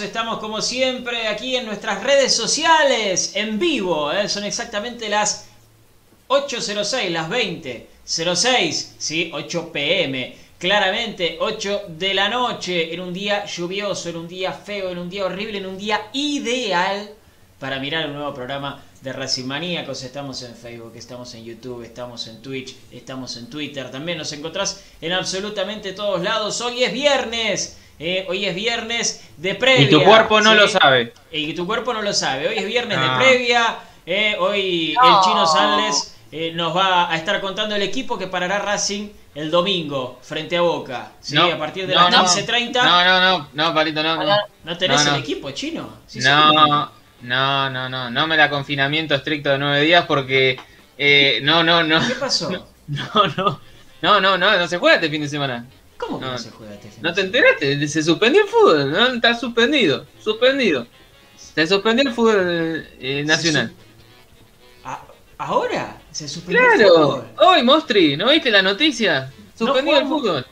Estamos como siempre aquí en nuestras redes sociales, en vivo. ¿eh? Son exactamente las 8.06, las 20.06, ¿sí? 8 pm. Claramente 8 de la noche, en un día lluvioso, en un día feo, en un día horrible, en un día ideal para mirar un nuevo programa de Racing Maníacos. Estamos en Facebook, estamos en YouTube, estamos en Twitch, estamos en Twitter. También nos encontrás en absolutamente todos lados. Hoy es viernes. Eh, hoy es viernes de previa. Y tu cuerpo no ¿sí? lo sabe. Y tu cuerpo no lo sabe. Hoy es viernes No. de previa. eh, hoy el chino Sanles eh, nos va a estar contando el equipo que parará Racing el domingo frente a Boca. ¿sí? No, a partir de no, las no. 15.30. No, no, no, no, Palito, no, no. ¿No tenés No, no. el equipo chino? Sí. No, no, no, no, no me da confinamiento estricto de nueve días porque eh, no, no, no, ¿Qué pasó? no, no, no, no, no, no se juega este fin de semana. ¿Cómo que no, No. se juega este fin ¿No te enteraste? Se suspendió el fútbol, ¿no? Está suspendido, suspendido. Se suspendió el fútbol eh, nacional. ¿A- ¿Ahora? ¿Se suspendió el Claro, fútbol? hoy Mostri, ¿no viste la noticia? Suspendido el jugamos. fútbol.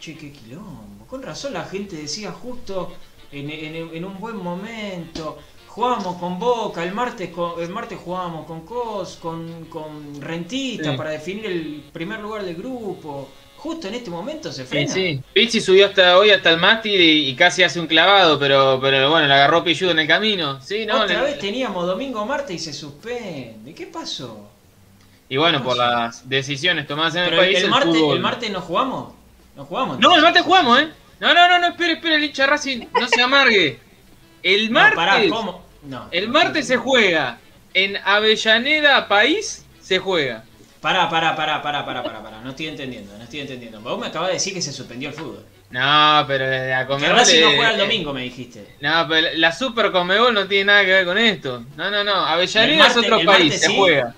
Che, qué quilombo. Con razón la gente decía justo en, en- en un buen momento. Jugábamos con Boca, el martes con- el martes jugábamos con Cos, con, con Rentista Sí. para definir el primer lugar del grupo. Justo en este momento se frena. sí. Pizzi subió hasta hoy hasta el mástil y, y casi hace un clavado, pero, pero bueno, le agarró pilludo en el camino. Sí, no, Otra le- vez teníamos domingo martes y se suspende. ¿Qué pasó? Y bueno, por las decisiones tomadas en el Pero el, país. el martes, fútbol- el martes no jugamos. No jugamos. No, el martes jugamos, ¿eh? No, no, no, no, espere, espere, el hincha Racing, no se amargue. El No, martes, pará, ¿cómo? No. el martes se juega en Avellaneda, país, se juega. Pará, pará, pará, pará, pará, pará, pará. No estoy entendiendo, no estoy entendiendo. Vos me acabas de decir que se suspendió el fútbol. No, pero la Que Conmebol... Racing no juega el eh, domingo, me dijiste. No, pero la Super Conmebol no tiene nada que ver con esto. No, no, no, ¿El Avellaneda es otro país, se sí? juega.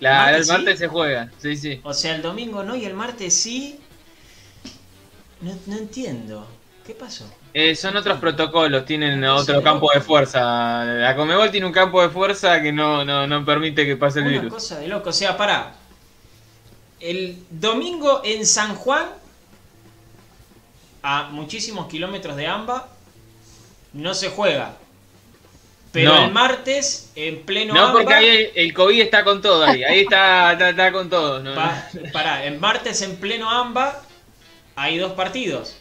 Martes el sí? martes se juega, sí, sí. O sea, el domingo no y el martes sí. No, no entiendo. ¿Qué pasó? Eh, son otros protocolos, tienen otro campo de fuerza. La Comebol tiene un campo de fuerza que no, no, no permite que pase el Una virus. cosa de loco. O sea, pará. El domingo en San Juan, a muchísimos kilómetros de AMBA, no se juega. Pero No. el martes, en pleno No, porque AMBA, ahí el, el COVID está con todo ahí. Ahí está, está, está con todo. ¿no? Pa- pará, en martes en pleno AMBA hay dos partidos.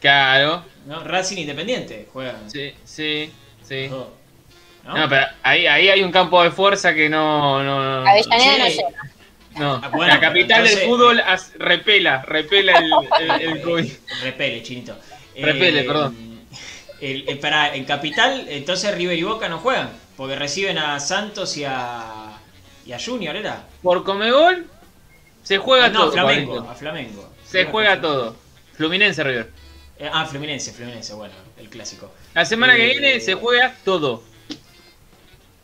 Claro, ¿no? Racing Independiente juegan. sí, sí, sí. pero ahí, ahí hay un campo de fuerza que no. no, no, Avellaneda no llega. No. Ah, bueno, la capital entonces- del fútbol as- repela, repela el, el, el COVID. Repele, chinito. Repele, perdón. El, el- pará, en Capital, entonces River y Boca no juegan. Porque reciben a Santos y a. y a Junior, ¿era? Por Comebol se juega Ah, no, todo. Flamengo. Pablito. A Flamengo. Se juega todo. Fluminense River. Eh, ah, Fluminense, Fluminense, bueno, el clásico. La semana que Eh, viene se juega todo.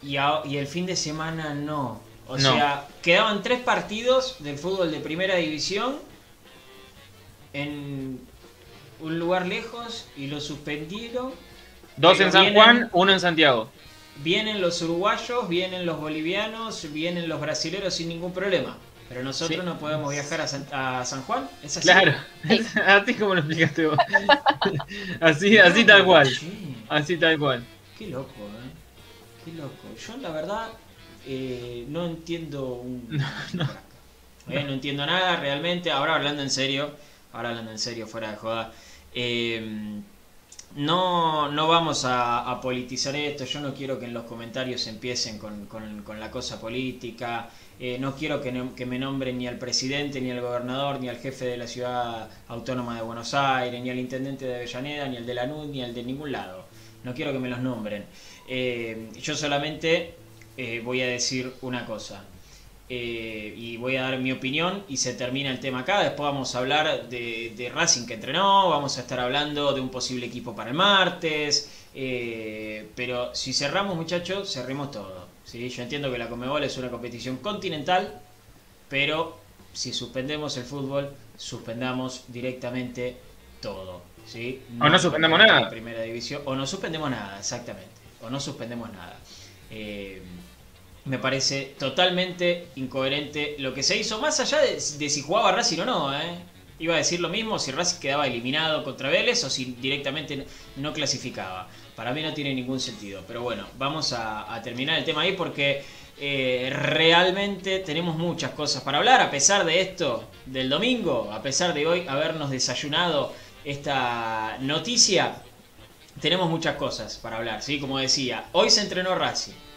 Y, a- y el fin de semana no. O No. sea, quedaban tres partidos del fútbol de primera división en un lugar lejos y lo suspendieron. Dos en San vienen- Juan, uno en Santiago. Vienen los uruguayos, vienen los bolivianos, vienen los brasileros sin ningún problema. Pero nosotros Sí. no podemos viajar a San, a San Juan. ¿Es así? Claro. A ti como lo explicaste vos. así, así tal cual. Así tal cual. qué loco, ¿eh? Qué loco. Yo la verdad eh, no entiendo un... Eh, no entiendo nada realmente. Ahora hablando en serio, ahora hablando en serio, fuera de joda. eh, no, no vamos a, a politizar esto. Yo no quiero que en los comentarios empiecen con, con- con la cosa política. Eh, no quiero que, no- que me nombren ni al presidente, ni al gobernador, ni al jefe de la ciudad autónoma de Buenos Aires, ni al intendente de Avellaneda, ni al de Lanús, ni al de ningún lado. No quiero que me los nombren. Eh, yo solamente eh, voy a decir una cosa. Eh, y voy a dar mi opinión y se termina el tema acá. Después vamos a hablar de, de Racing que entrenó, vamos a estar hablando de un posible equipo para el martes. eh, pero si cerramos, muchachos, cerremos todo. ¿sí? Yo entiendo que la Comebol es una competición continental, pero si suspendemos el fútbol, suspendamos directamente todo. ¿sí? O no suspendemos nada. Primera división, o no suspendemos nada, exactamente. O no suspendemos nada. Eh, me parece totalmente incoherente lo que se hizo, más allá de, si jugaba Racing o no, ¿eh? iba a decir lo mismo si Racing quedaba eliminado contra Vélez o si directamente no clasificaba. Para mí no tiene ningún sentido. Pero bueno, vamos a, terminar el tema ahí porque eh, realmente tenemos muchas cosas para hablar. A pesar de esto del domingo, a pesar de hoy habernos desayunado esta noticia, tenemos muchas cosas para hablar. ¿sí? Como decía, hoy se entrenó Racing.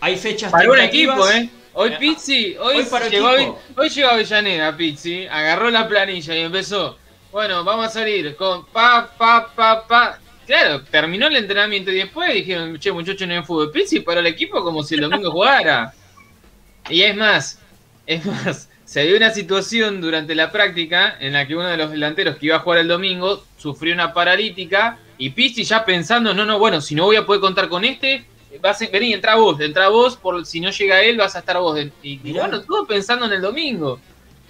Hay fechas para un equipo, ¿eh? Hoy eh, Pizzi, hoy, llegó, hoy llegó a Avellaneda Pizzi, agarró la planilla y empezó. Bueno, vamos a salir con pa, pa, pa, pa. Claro, terminó el entrenamiento y después dijeron, che, muchachos, no hay fútbol. Pizzi para el equipo como si el domingo jugara. Y es más, es más, se dio una situación durante la práctica en la que uno de los delanteros que iba a jugar el domingo sufrió una paralítica y Pizzi ya pensando, no, no, bueno, si no voy a poder contar con este, vas a, vení, entra vos, entra vos, por si no llega él vas a estar vos. Y, bueno, todo pensando en el domingo.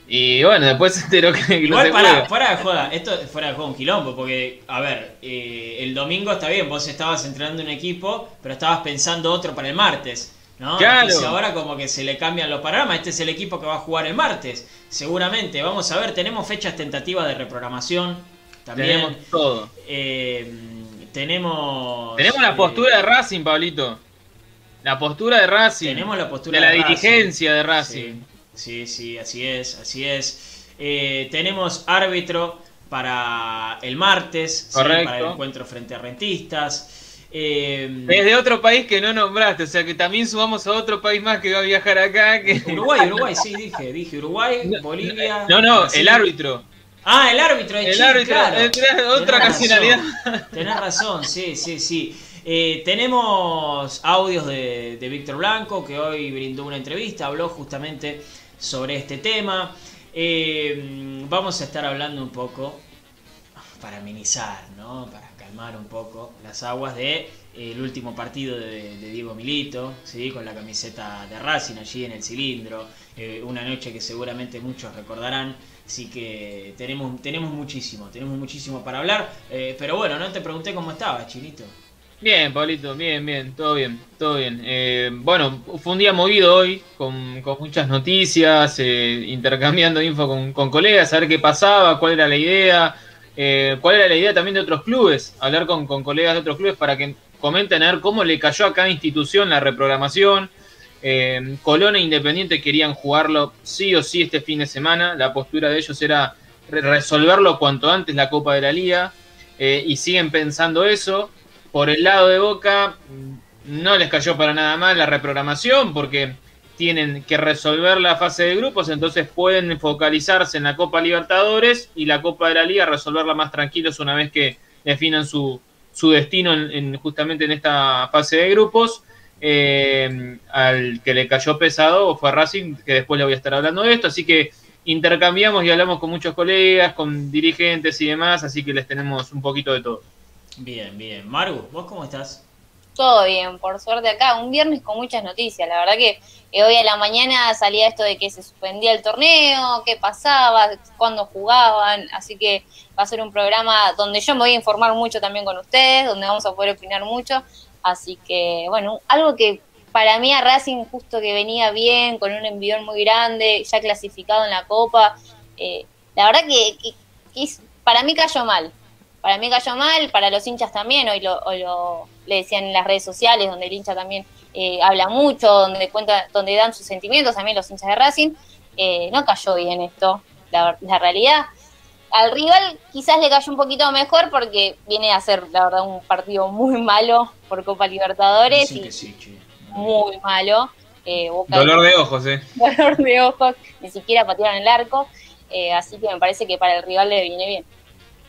Y bueno, después se enteró que Igual, para, fuera de joda, esto fuera de juego un quilombo, porque, a ver, eh, el domingo está bien, vos estabas entrenando un equipo, pero estabas pensando otro para el martes. ¿no? Claro. ahora como que se le cambian los paragramas, este es el equipo que va a jugar el martes, seguramente. Vamos a ver, tenemos fechas tentativas de reprogramación. También. Tenemos todo. Eh, tenemos. Tenemos la postura de Racing, Pablito. La postura de Racing. Tenemos la postura de, la dirigencia de Racing. Sí, sí, así es, así es. Eh, tenemos árbitro para el martes, para el encuentro frente a rentistas. Eh, es de otro país que no nombraste, o sea que también subamos a otro país más que va a viajar acá. Que... Uruguay, Uruguay, sí, dije, dije Uruguay, Bolivia. No, no, el árbitro. Ah, el árbitro de el árbitro, claro. otra ocasionalidad. Tenés razón, sí, sí, sí. Eh, tenemos audios de, Víctor Blanco, que hoy brindó una entrevista, habló justamente sobre este tema. Eh, vamos a estar hablando un poco, para amenizar, ¿no? para calmar un poco las aguas de eh, el último partido de, Diego Milito, ¿sí? con la camiseta de Racing allí en el cilindro, una noche que seguramente muchos recordarán. Así que tenemos, tenemos muchísimo, tenemos muchísimo para hablar. Eh, pero bueno, no te pregunté cómo estaba, Chinito. Bien, Pablito, bien, bien, todo bien, todo bien. Eh, bueno, fue un día movido hoy, con, muchas noticias, eh, intercambiando info con, colegas, a ver qué pasaba, cuál era la idea, cuál era la idea también de otros clubes, hablar con, con colegas de otros clubes para que comenten a ver cómo le cayó a cada institución la reprogramación. Eh, Colón e Independiente querían jugarlo sí o sí este fin de semana. La postura de ellos era resolverlo cuanto antes la Copa de la Liga. Eh, y siguen pensando eso. Por el lado de Boca, mm, no les cayó para nada mal la reprogramación porque tienen que resolver la fase de grupos, entonces pueden focalizarse en la Copa Libertadores y la Copa de la Liga resolverla más tranquilos una vez que definan su, destino justamente en esta fase de grupos. Eh, al que le cayó pesado fue Racing, que después le voy a estar hablando de esto, así que intercambiamos y hablamos con muchos colegas, con dirigentes y demás, así que les tenemos un poquito de todo. Bien, bien. Maru, ¿vos cómo estás? Todo bien, por suerte acá. Un viernes con muchas noticias. La verdad que hoy a la mañana salía esto de que se suspendía el torneo, qué pasaba, cuándo jugaban. Así que va a ser un programa donde yo me voy a informar mucho también con ustedes, donde vamos a poder opinar mucho. Así que, bueno, algo que para mí a Racing justo que venía bien, con un envión muy grande, ya clasificado en la Copa, eh, la verdad que, para mí cayó mal. Para mí cayó mal, para los hinchas también, hoy lo, lo le decían en las redes sociales, donde el hincha también eh, habla mucho, donde cuenta, donde dan sus sentimientos, también los hinchas de Racing, eh, no cayó bien esto, la realidad al rival quizás le cayó un poquito mejor porque viene a ser, la verdad, un partido muy malo por Copa Libertadores. y muy malo. Eh, Dolor de ojos, ¿eh? Dolor de ojos, ni siquiera patearon el arco. Eh, así que me parece que para el rival le viene bien.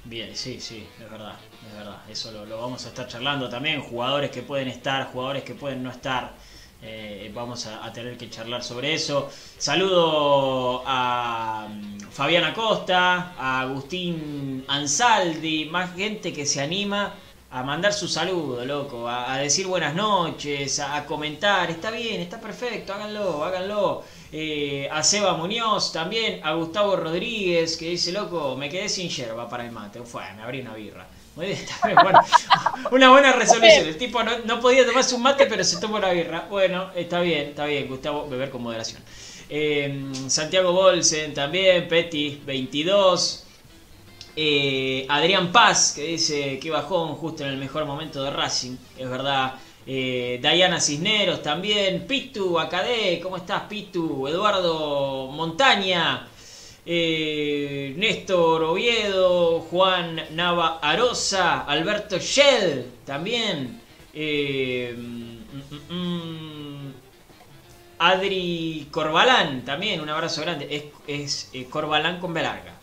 Bien, sí, sí, es verdad, es verdad. Eso lo vamos a estar charlando también. Jugadores que pueden estar, jugadores que pueden no estar. Eh, vamos a, tener que charlar sobre eso. Saludo a mm, Fabián Acosta, a Agustín Ansaldi, más gente que se anima a mandar su saludo, loco, a, decir buenas noches, a, comentar, está bien, está perfecto, háganlo, háganlo. Eh, a Seba Muñoz también, a Gustavo Rodríguez, que dice, loco, me quedé sin yerba para el mate, fue, me abrí una birra. Bueno, una buena resolución. El tipo no, podía tomarse un mate, pero se tomó la birra. Bueno, está bien, está bien, Gustavo, beber con moderación. Eh, Santiago Bolsen también, Petty 22. Eh, Adrián Paz, que dice que bajó justo en el mejor momento de Racing, es verdad. Eh, Diana Cisneros también, Pitu, Acadé, ¿cómo estás Pitu? Eduardo Montaña, eh, Néstor Oviedo, Juan Nava Arosa, Alberto Shell también, eh, mm, mm, mm, Adri Corbalán también, un abrazo grande, es, es eh, Corbalán con B larga.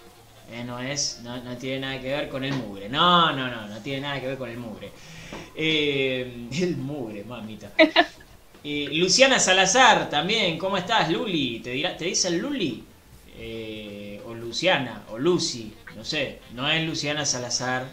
No es, no, no tiene nada que ver con el mugre. No, no, no, no tiene nada que ver con el mugre. El mugre, mamita. Luciana Salazar también, ¿cómo estás, Luli? ¿Te, dirá, te dicen Luli? Eh, o Luciana, o Lucy, no sé. No es Luciana Salazar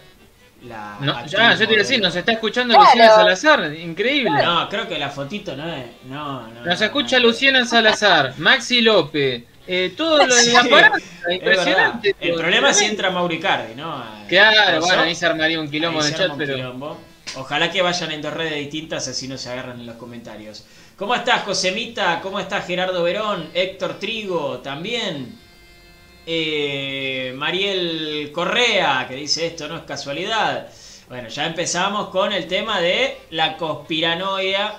la. No, ya, yo te iba a decir, nos está escuchando Claro. Luciana Salazar, increíble. No, creo que la fotito no es. No, no. Nos no, escucha no. Luciana Salazar, Maxi López, eh, todo lo de Sí, la parada, Es verdad. impresionante. El problema es si entra Mauricardi, ¿no? A- Claro, bueno, ahí se armaría un quilombo Ahí en el se chat, pero. quilombo. Ojalá que vayan en dos redes distintas, así no se agarran en los comentarios. ¿Cómo estás, Josemita? ¿Cómo estás, Gerardo Verón? Héctor Trigo, también. Eh, Mariel Correa, que dice esto no es casualidad. Bueno, ya empezamos con el tema de la conspiranoia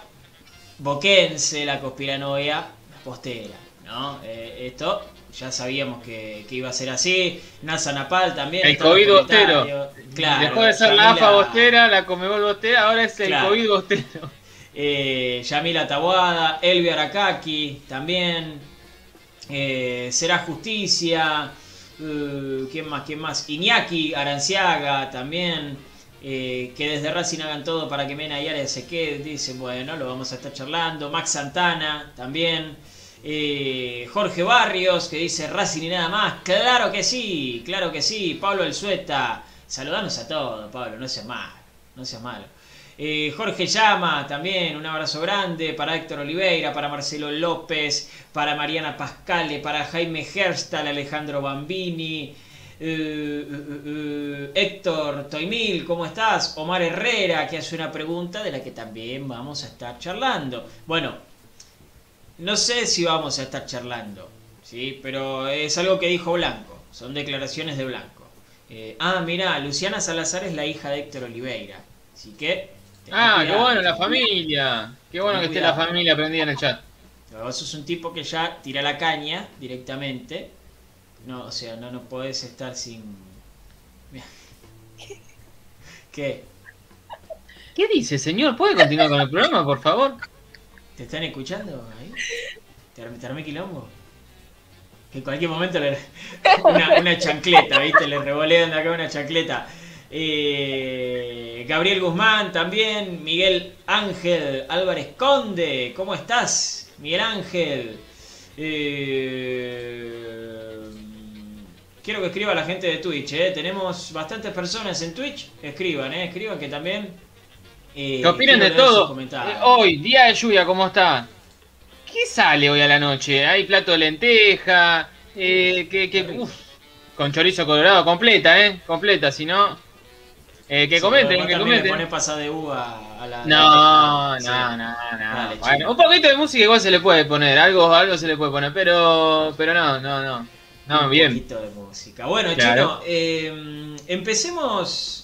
boquense, la conspiranoia postera, ¿no? Eh, esto ya sabíamos que, que iba a ser así. NASA Napal también. El COVID bostero. Claro, Dejó de ser la AFA bostera, la Comebol bostera, ahora es el Claro. COVID bostero. Eh, Yamila Tabuada, Elvia Arakaki también, eh, Será Justicia, eh, ¿quién más? ¿Quién más? Iñaki Aranciaga también, eh, que desde Racing hagan todo para que Mena y Arias se quede, dice, bueno, lo vamos a estar charlando, Max Santana también. Jorge Barrios que dice Racing y nada más, claro que sí, claro que sí, Pablo El Sueta, saludanos a todos, Pablo, no seas malo, no seas malo. Eh, Jorge Llama también, un abrazo grande para Héctor Oliveira, para Marcelo López, para Mariana Pascale, para Jaime Herstal, Alejandro Bambini, eh, eh, Héctor Toimil, ¿cómo estás? Omar Herrera, que hace una pregunta de la que también vamos a estar charlando. Bueno, no sé si vamos a estar charlando, ¿sí? pero es algo que dijo Blanco, son declaraciones de Blanco. Ah, mira, Luciana Salazar es la hija de Héctor Oliveira, así que... Ah, qué bueno, la familia. Qué bueno que esté la familia prendida en el chat. Vos sos un tipo que ya tira la caña directamente. No, o sea, no, no podés estar sin. ¿Qué? ¿Qué dice, señor? ¿Puede continuar con el programa, por favor? ¿Te están escuchando ahí? ¿Te, armé- te armé quilombo? Que en cualquier momento le. Una, una chancleta, ¿viste? Le revolean de acá una chancleta. Eh, Gabriel Guzmán también. Miguel Ángel Álvarez Conde. ¿Cómo estás, Miguel Ángel? Eh, quiero que escriba la gente de Twitch, ¿eh? Tenemos bastantes personas en Twitch. Escriban, ¿eh? Escriban que también. eh, opinen quiero de todo. Eh, hoy, día de lluvia, ¿cómo está? ¿Qué sale hoy a la noche? Hay plato de lenteja, eh, que, que, Qué rico. uf, con chorizo colorado, completa, ¿eh? Completa, si no... Eh, que Sí, comenten, que le comenten. ponés pasa de uva a la. No, no, no, no. Dale, Bueno, un poquito de música igual se le puede poner, algo, algo se le puede poner, pero, pero no, no, no. No, un bien. poquito de música. Bueno, Claro. Chino, eh, empecemos,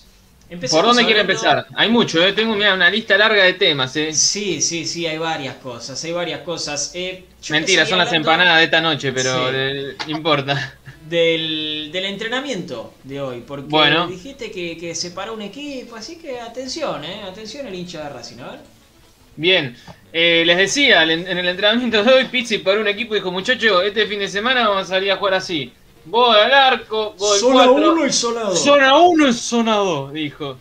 empecemos ¿Por dónde quiere empezar? Hay mucho, ¿eh? Tengo una lista larga de temas, ¿eh? Sí, sí, sí, hay varias cosas, hay varias cosas. Eh, Mentira, son las empanadas de esta noche, pero Sí. importa. Del, del entrenamiento de hoy, porque Bueno. dijiste que, que se paró un equipo, así que atención, eh, atención el hincha de Racing, a ver. Bien, eh, les decía, en en el entrenamiento de hoy, Pizzi para un equipo dijo, muchachos, este fin de semana vamos a salir a jugar así. Vos al arco, vos al Zona cuatro. 1 y zona 2. Zona 1 y zona 2, dijo.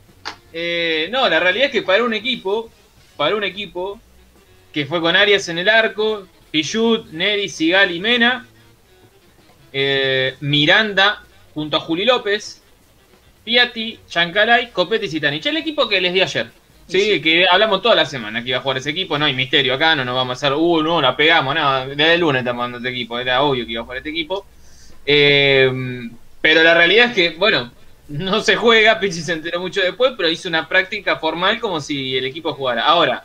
Eh, no, la realidad es que para un equipo, para un equipo que fue con Arias en el arco, Pichut, Neri, Sigal y Mena, eh, Miranda junto a Juli López, Piatti, Chancalay, Copete y Zitanich. El equipo que les di ayer. Sí, Sí. que hablamos toda la semana que iba a jugar ese equipo, no hay misterio acá, no nos vamos a hacer, uh, no, la pegamos, nada, desde el lunes estamos dando este equipo, era obvio que iba a jugar este equipo. Eh, pero la realidad es que, bueno, no se juega, Pichi se enteró mucho después, pero hizo una práctica formal como si el equipo jugara. Ahora,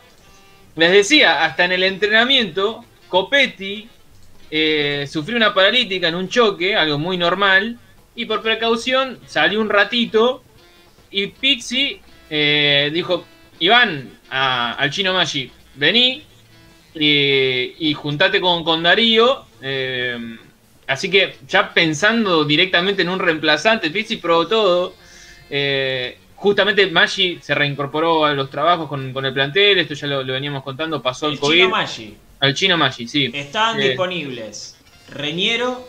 les decía, hasta en el entrenamiento, Copetti eh, sufrió una paralítica en un choque, algo muy normal, y por precaución salió un ratito y Pixie eh, dijo, Iván, al chino Maggi, vení y, juntate con, con Darío. Así que ya pensando directamente en un reemplazante, Pixie probó todo. Eh, justamente Maggi se reincorporó a los trabajos con, el plantel, esto ya lo, veníamos contando, pasó el, COVID. Maggi. Al chino Maggi, sí. Estaban disponibles Reñero,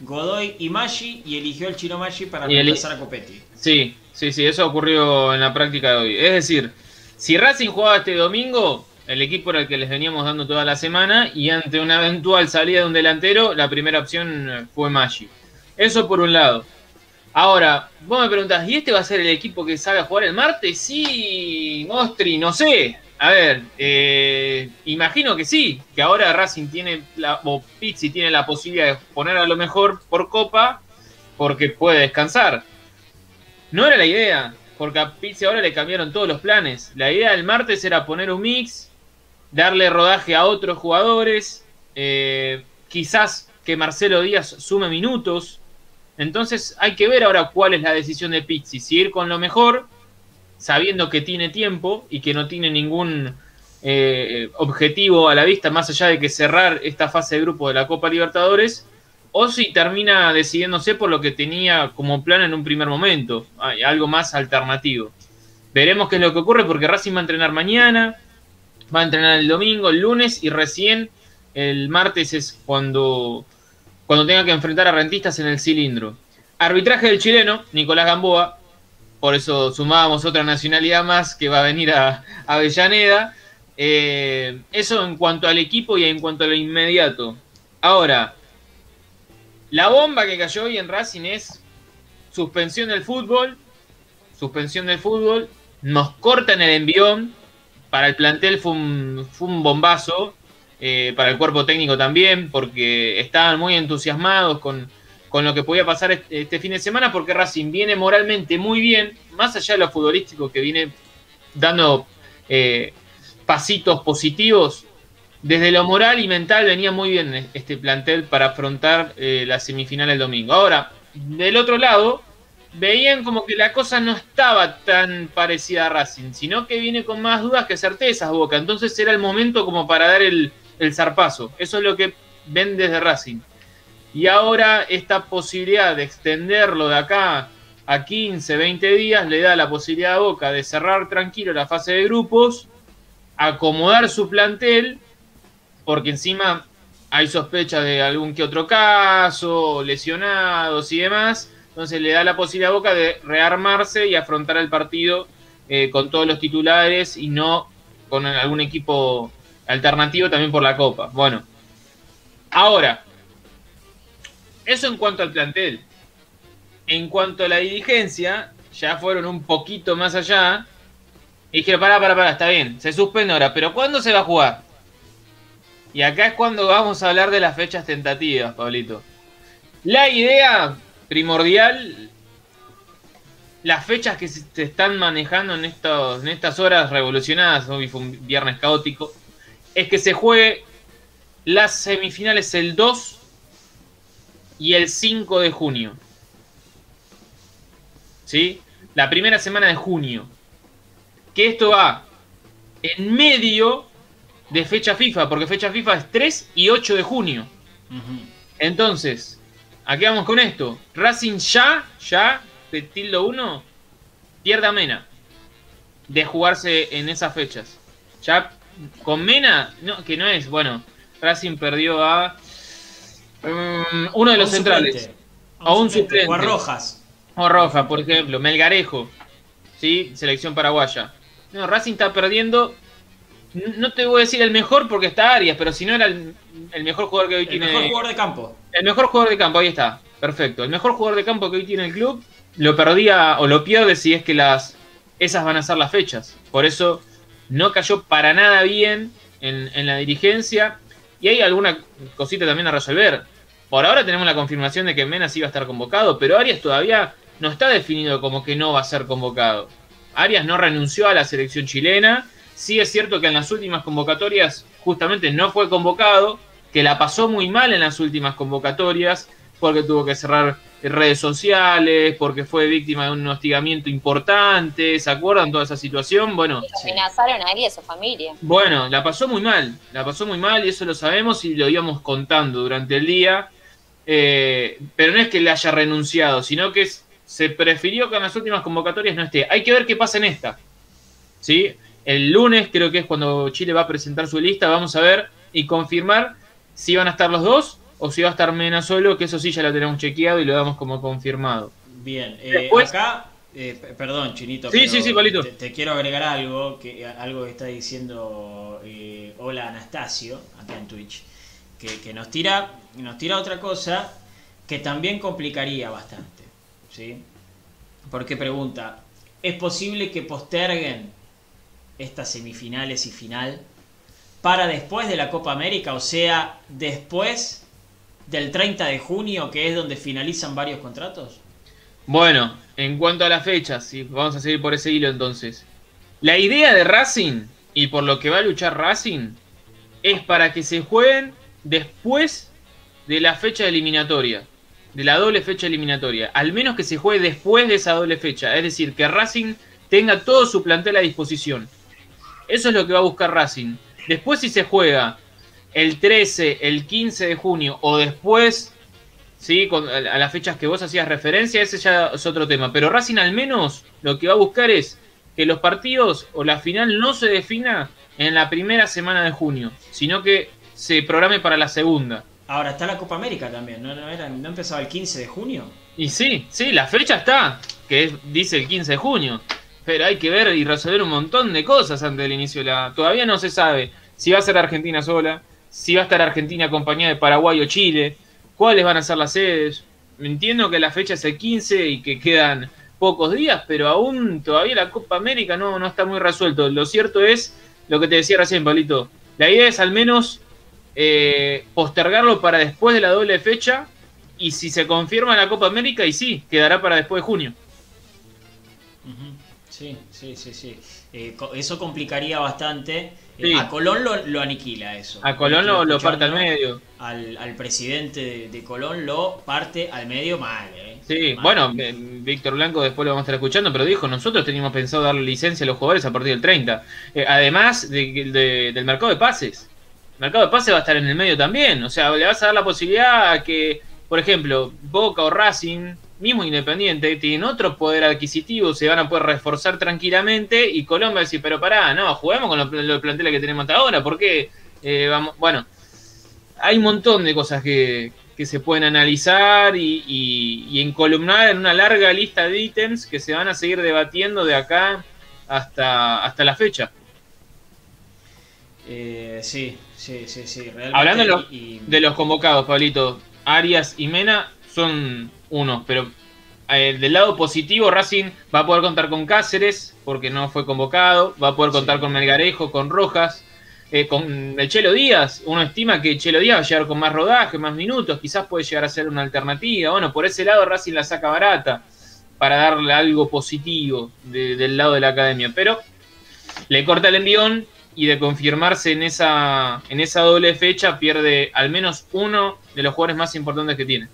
Godoy y Maggi y eligió el chino Maggi para reemplazar a Copetti. Sí, sí, sí, eso ocurrió en la práctica de hoy. Es decir, si Racing jugaba este domingo, el equipo era el que les veníamos dando toda la semana y ante una eventual salida de un delantero, la primera opción fue Maggi. Eso por un lado. Ahora, vos me preguntás, ¿y este va a ser el equipo que salga a jugar el martes? Sí, Mostri, no sé. A ver, eh, imagino que sí, que ahora Racing tiene, la, o Pizzi tiene la posibilidad de poner a lo mejor por copa porque puede descansar. No era la idea, porque a Pizzi ahora le cambiaron todos los planes. La idea del martes era poner un mix, darle rodaje a otros jugadores, eh, quizás que Marcelo Díaz sume minutos. Entonces hay que ver ahora cuál es la decisión de Pizzi, si ir con lo mejor, sabiendo que tiene tiempo y que no tiene ningún eh, objetivo a la vista, más allá de que cerrar esta fase de grupo de la Copa Libertadores, o si termina decidiéndose por lo que tenía como plan en un primer momento, algo más alternativo. Veremos qué es lo que ocurre porque Racing va a entrenar mañana, va a entrenar el domingo, el lunes y recién el martes es cuando, cuando tenga que enfrentar a rentistas en el cilindro. Arbitraje del chileno, Nicolás Gamboa, por eso sumábamos otra nacionalidad más que va a venir a, Avellaneda. Eh, eso en cuanto al equipo y en cuanto a lo inmediato. Ahora, la bomba que cayó hoy en Racing es suspensión del fútbol, suspensión del fútbol, nos cortan el envión, para el plantel fue un, bombazo, eh, para el cuerpo técnico también, porque estaban muy entusiasmados con, lo que podía pasar este, fin de semana, porque Racing viene moralmente muy bien, más allá de lo futbolístico que viene dando eh, pasitos positivos, desde lo moral y mental venía muy bien este plantel para afrontar eh, la semifinal el domingo. Ahora, del otro lado, veían como que la cosa no estaba tan parecida a Racing, sino que viene con más dudas que certezas Boca. Entonces era el momento como para dar el, el zarpazo. Eso es lo que ven desde Racing. Y ahora esta posibilidad de extenderlo de acá a 15, 20 días le da la posibilidad a Boca de cerrar tranquilo la fase de grupos, acomodar su plantel porque encima hay sospechas de algún que otro caso, lesionados y demás. Entonces le da la posibilidad a Boca de rearmarse y afrontar el partido eh, con todos los titulares y no con algún equipo alternativo también por la Copa. Bueno, ahora, eso en cuanto al plantel. En cuanto a la dirigencia, ya fueron un poquito más allá. Y dijeron, pará, pará, pará, está bien, se suspende ahora, pero ¿cuándo se va a jugar? Y acá es cuando vamos a hablar de las fechas tentativas, Pablito. La idea primordial, las fechas que se están manejando en, estos, en estas horas revolucionadas, hoy fue un viernes caótico, es que se juegue las semifinales el 2 y el 5 de junio. ¿Sí? La primera semana de junio. Que esto va en medio de fecha FIFA, porque fecha FIFA es 3 y 8 de junio. Entonces, ¿a qué vamos con esto? Racing ya, ya, de tildo 1, pierda Mena de jugarse en esas fechas. Ya con Mena, no, que no es, bueno, Racing perdió a um, uno de los centrales. A un, suplente. O a Rojas. O a Rojas, por ejemplo, Melgarejo, ¿sí? selección paraguaya. No, Racing está perdiendo no te voy a decir el mejor porque está Arias, pero si no era el, mejor jugador que hoy tiene. El mejor jugador de campo. El mejor jugador de campo, ahí está. Perfecto. El mejor jugador de campo que hoy tiene el club lo perdía o lo pierde si es que las esas van a ser las fechas. Por eso no cayó para nada bien en, la dirigencia. Y hay alguna cosita también a resolver. Por ahora tenemos la confirmación de que Menas iba a estar convocado, pero Arias todavía no está definido como que no va a ser convocado. Arias no renunció a la selección chilena Sí es cierto que en las últimas convocatorias justamente no fue convocado, que la pasó muy mal en las últimas convocatorias, porque tuvo que cerrar redes sociales, porque fue víctima de un hostigamiento importante, ¿se acuerdan toda esa situación? Bueno, amenazaron a él y a su familia. Bueno, la pasó muy mal, la pasó muy mal y eso lo sabemos y lo íbamos contando durante el día, eh, pero no es que le haya renunciado, sino que se prefirió que en las últimas convocatorias no esté. Hay que ver qué pasa en esta. ¿sí? El lunes creo que es cuando Chile va a presentar su lista, vamos a ver y confirmar si van a estar los dos o si va a estar Mena solo, que eso sí ya lo tenemos chequeado y lo damos como confirmado. Bien, eh, acá, eh, perdón, Chinito, sí, sí, sí, te, quiero agregar algo que algo que está diciendo eh, Hola Anastasio, acá en Twitch, que, nos, tira, nos tira otra cosa que también complicaría bastante, ¿sí? Porque pregunta, ¿es posible que posterguen estas semifinales y final para después de la Copa América, o sea, después del 30 de junio, que es donde finalizan varios contratos? Bueno, en cuanto a las fechas, sí, vamos a seguir por ese hilo entonces. La idea de Racing, y por lo que va a luchar Racing, es para que se jueguen después de la fecha eliminatoria, de la doble fecha eliminatoria. Al menos que se juegue después de esa doble fecha, es decir, que Racing tenga todo su plantel a disposición. Eso es lo que va a buscar Racing. Después si se juega el 13, el 15 de junio o después, ¿sí? a las fechas que vos hacías referencia, ese ya es otro tema. Pero Racing al menos lo que va a buscar es que los partidos o la final no se defina en la primera semana de junio, sino que se programe para la segunda. Ahora está la Copa América también, ¿no, no, era, ¿no empezaba el 15 de junio? Y sí, sí, la fecha está, que dice el 15 de junio. Pero hay que ver y resolver un montón de cosas antes del inicio de la... Todavía no se sabe si va a ser Argentina sola, si va a estar Argentina acompañada de Paraguay o Chile, cuáles van a ser las sedes. Entiendo que la fecha es el 15 y que quedan pocos días, pero aún todavía la Copa América no, no está muy resuelto. Lo cierto es lo que te decía recién, Palito. La idea es al menos eh, postergarlo para después de la doble fecha y si se confirma la Copa América, y sí, quedará para después de junio. Sí, sí, sí, sí. Eh, eso complicaría bastante. Eh, a Colón lo, aniquila eso. A Colón lo, parte al medio. Al, presidente de, Colón lo parte al medio mal. Eh. Sí, bueno, Víctor Blanco después lo vamos a estar escuchando, pero dijo, nosotros teníamos pensado darle licencia a los jugadores a partir del 30. además del mercado de pases. El mercado de pases va a estar en el medio también. O sea, le vas a dar la posibilidad a que, por ejemplo, Boca o Racing mismo Independiente, tienen otro poder adquisitivo, se van a poder reforzar tranquilamente y Colombia decir, pero pará, no, juguemos con los, planteles que tenemos hasta ahora, ¿por qué? Eh, vamos, bueno, hay un montón de cosas que, se pueden analizar y, y, encolumnar en una larga lista de ítems que se van a seguir debatiendo de acá hasta, hasta la fecha. Eh, sí, sí, sí, sí. Hablando de los, de los convocados, Pablito, Arias y Mena son uno, pero eh, del lado positivo, Racing va a poder contar con Cáceres, porque no fue convocado, va a poder contar con Melgarejo, con Rojas, eh, con el Chelo Díaz. Uno estima que Chelo Díaz va a llegar con más rodaje, más minutos, quizás puede llegar a ser una alternativa. Bueno, por ese lado Racing la saca barata para darle algo positivo del lado de la academia, pero le corta el envión y de confirmarse en esa, en esa doble fecha pierde al menos uno de los jugadores más importantes que tiene.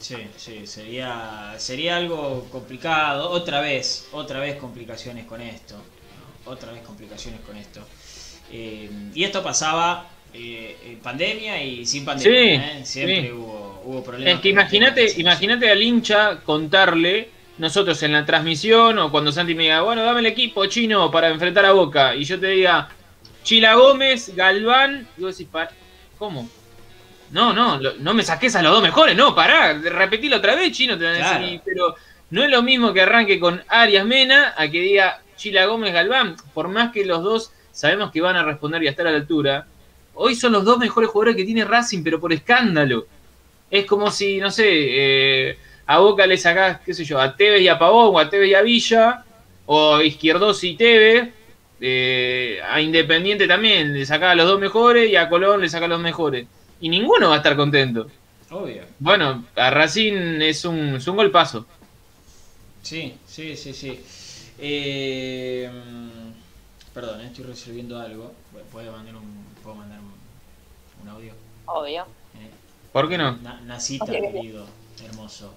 Sí, sí, sería, sería algo complicado. Otra vez, otra vez complicaciones con esto. Otra vez complicaciones con esto. Eh, y esto pasaba eh, en pandemia y sin pandemia. ¿eh? Siempre Hubo, hubo, problemas. Es que imagínate, imagínate al hincha contarle nosotros en la transmisión o cuando Santi me diga, bueno, dame el equipo chino para enfrentar a Boca. Y yo te diga, Chila Gómez, Galván. Y vos decís, ¿cómo? No, no, no me saques a los dos mejores, no, pará, repetilo otra vez, chino, te van a decir, pero no es lo mismo que arranque con Arias Mena a que diga Chila Gómez Galván, por más que los dos sabemos que van a responder y a estar a la altura, hoy son los dos mejores jugadores que tiene Racing, pero por escándalo. Es como si, no sé, eh, a Boca le sacás, qué sé yo, a Tevez y a Pavón, o a Tevez y a Villa, o Izquierdos y Tevez, eh, a Independiente también le sacás a los dos mejores y a Colón le sacás a los mejores y ninguno va a estar contento. Obvio. Bueno, a Racing es un, es un golpazo. Sí, sí, sí, sí. Eh, perdón, eh, estoy resolviendo algo. ¿Puedo mandar un, ¿puedo mandar un, audio? Obvio. Eh, ¿Por qué no? nacita, querido, hermoso.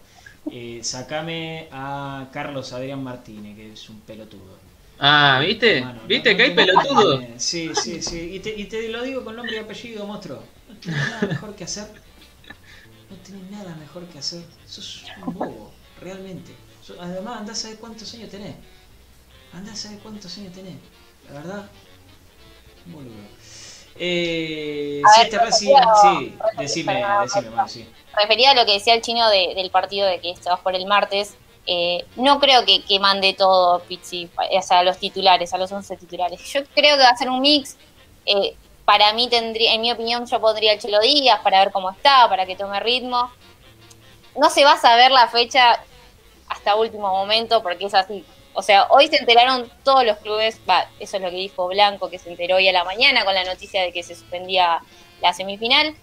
Eh, sacame a Carlos Adrián Martínez, que es un pelotudo. Ah, ¿viste? ¿Viste que hay pelotudo? Sí, sí, sí. Y te, y te, lo digo con nombre y apellido, monstruo. No tienes nada mejor que hacer. No tienes nada mejor que hacer. Sos un bobo, realmente. Además, andás a saber cuántos años tenés. Andás a saber cuántos años tenés. La verdad, boludo. Eh, si este Racing, sí, decime, decime, bueno, sí. Refería a lo que decía el chino del partido de que esto va por el martes. Eh, no creo que, que, mande todo Pizzi, o sea, a los titulares, a los 11 titulares. Yo creo que va a ser un mix. Eh, para mí tendría, en mi opinión, yo pondría el Chelo Díaz para ver cómo está, para que tome ritmo. No se va a saber la fecha hasta último momento porque es así. O sea, hoy se enteraron todos los clubes, va, eso es lo que dijo Blanco, que se enteró hoy a la mañana con la noticia de que se suspendía la semifinal.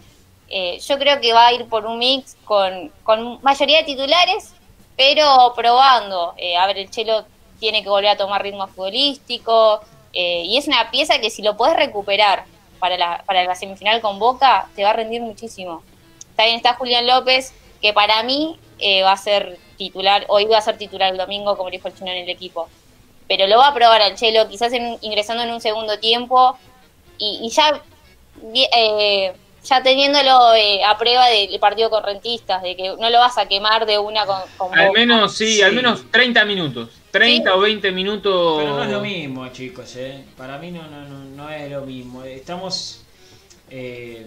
Eh, yo creo que va a ir por un mix con, con mayoría de titulares, pero probando. Eh, a ver, el Chelo tiene que volver a tomar ritmo futbolístico eh, y es una pieza que si lo puedes recuperar para la, para la semifinal con Boca, te va a rendir muchísimo. También está Julián López, que para mí va a ser titular, hoy va a ser titular el domingo, como dijo el chino en el equipo. Pero lo va a probar al Chelo, quizás ingresando en un segundo tiempo y, ya, eh, ya teniéndolo eh, a prueba del partido con rentistas, de que no lo vas a quemar de una con... al menos, sí, al menos 30 minutos. 30 o 20 minutos. Pero no es lo mismo, chicos, ¿eh? Para mí no, no, no, no es lo mismo. Estamos. Eh,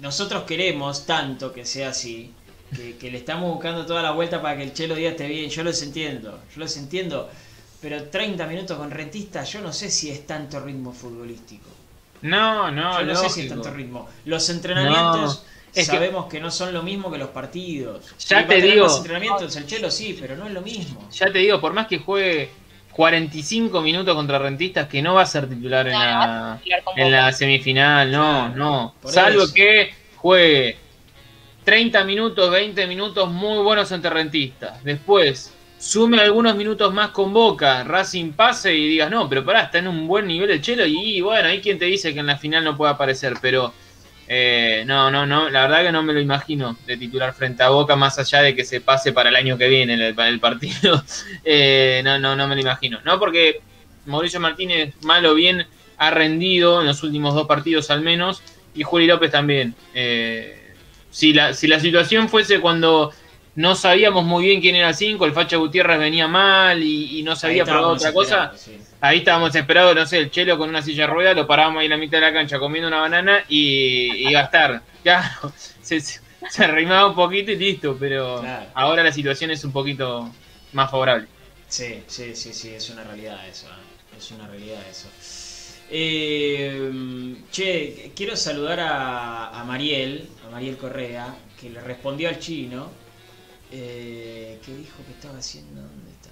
nosotros queremos tanto que sea así, que, le estamos buscando toda la vuelta para que el Chelo Díaz esté bien. Yo los entiendo, yo los entiendo. Pero 30 minutos con rentista, yo no sé si es tanto ritmo futbolístico. No, no, yo no sé si es tanto ritmo. Los entrenamientos sabemos que... no son lo mismo que los partidos. Ya te digo. Los entrenamientos, el Chelo sí, pero no es lo mismo. Ya te digo, por más que juegue 45 minutos contra rentistas, que no va a ser titular en, la, en la semifinal, no, no. Salvo que juegue 30 minutos, 20 minutos muy buenos entre rentistas. Después, sume algunos minutos más con Boca, Racing pase y digas, no, pero pará, está en un buen nivel el Chelo y, bueno, hay quien te dice que en la final no puede aparecer, pero eh, no, no, no, la verdad que no me lo imagino de titular frente a Boca, más allá de que se pase para el año que viene el, el partido. Eh, no, no, no me lo imagino. No, porque Mauricio Martínez, mal o bien, ha rendido en los últimos dos partidos al menos, y Juli López también. Eh, si la, si la situación fuese cuando no sabíamos muy bien quién era el 5, el Facha Gutiérrez venía mal y, no sabía probado otra cosa, ahí estábamos esperados, no sé, el Chelo con una silla de rueda, lo parábamos ahí en la mitad de la cancha comiendo una banana y, y gastar. Claro, se, se, arrimaba un poquito y listo, pero ahora la situación es un poquito más favorable. Sí, sí, sí, sí, es una realidad eso, ¿eh? es una realidad eso. Eh, che, quiero saludar a, Mariel, a Mariel Correa, que le respondió al chino. Eh, ¿Qué dijo que estaba haciendo? ¿Dónde está?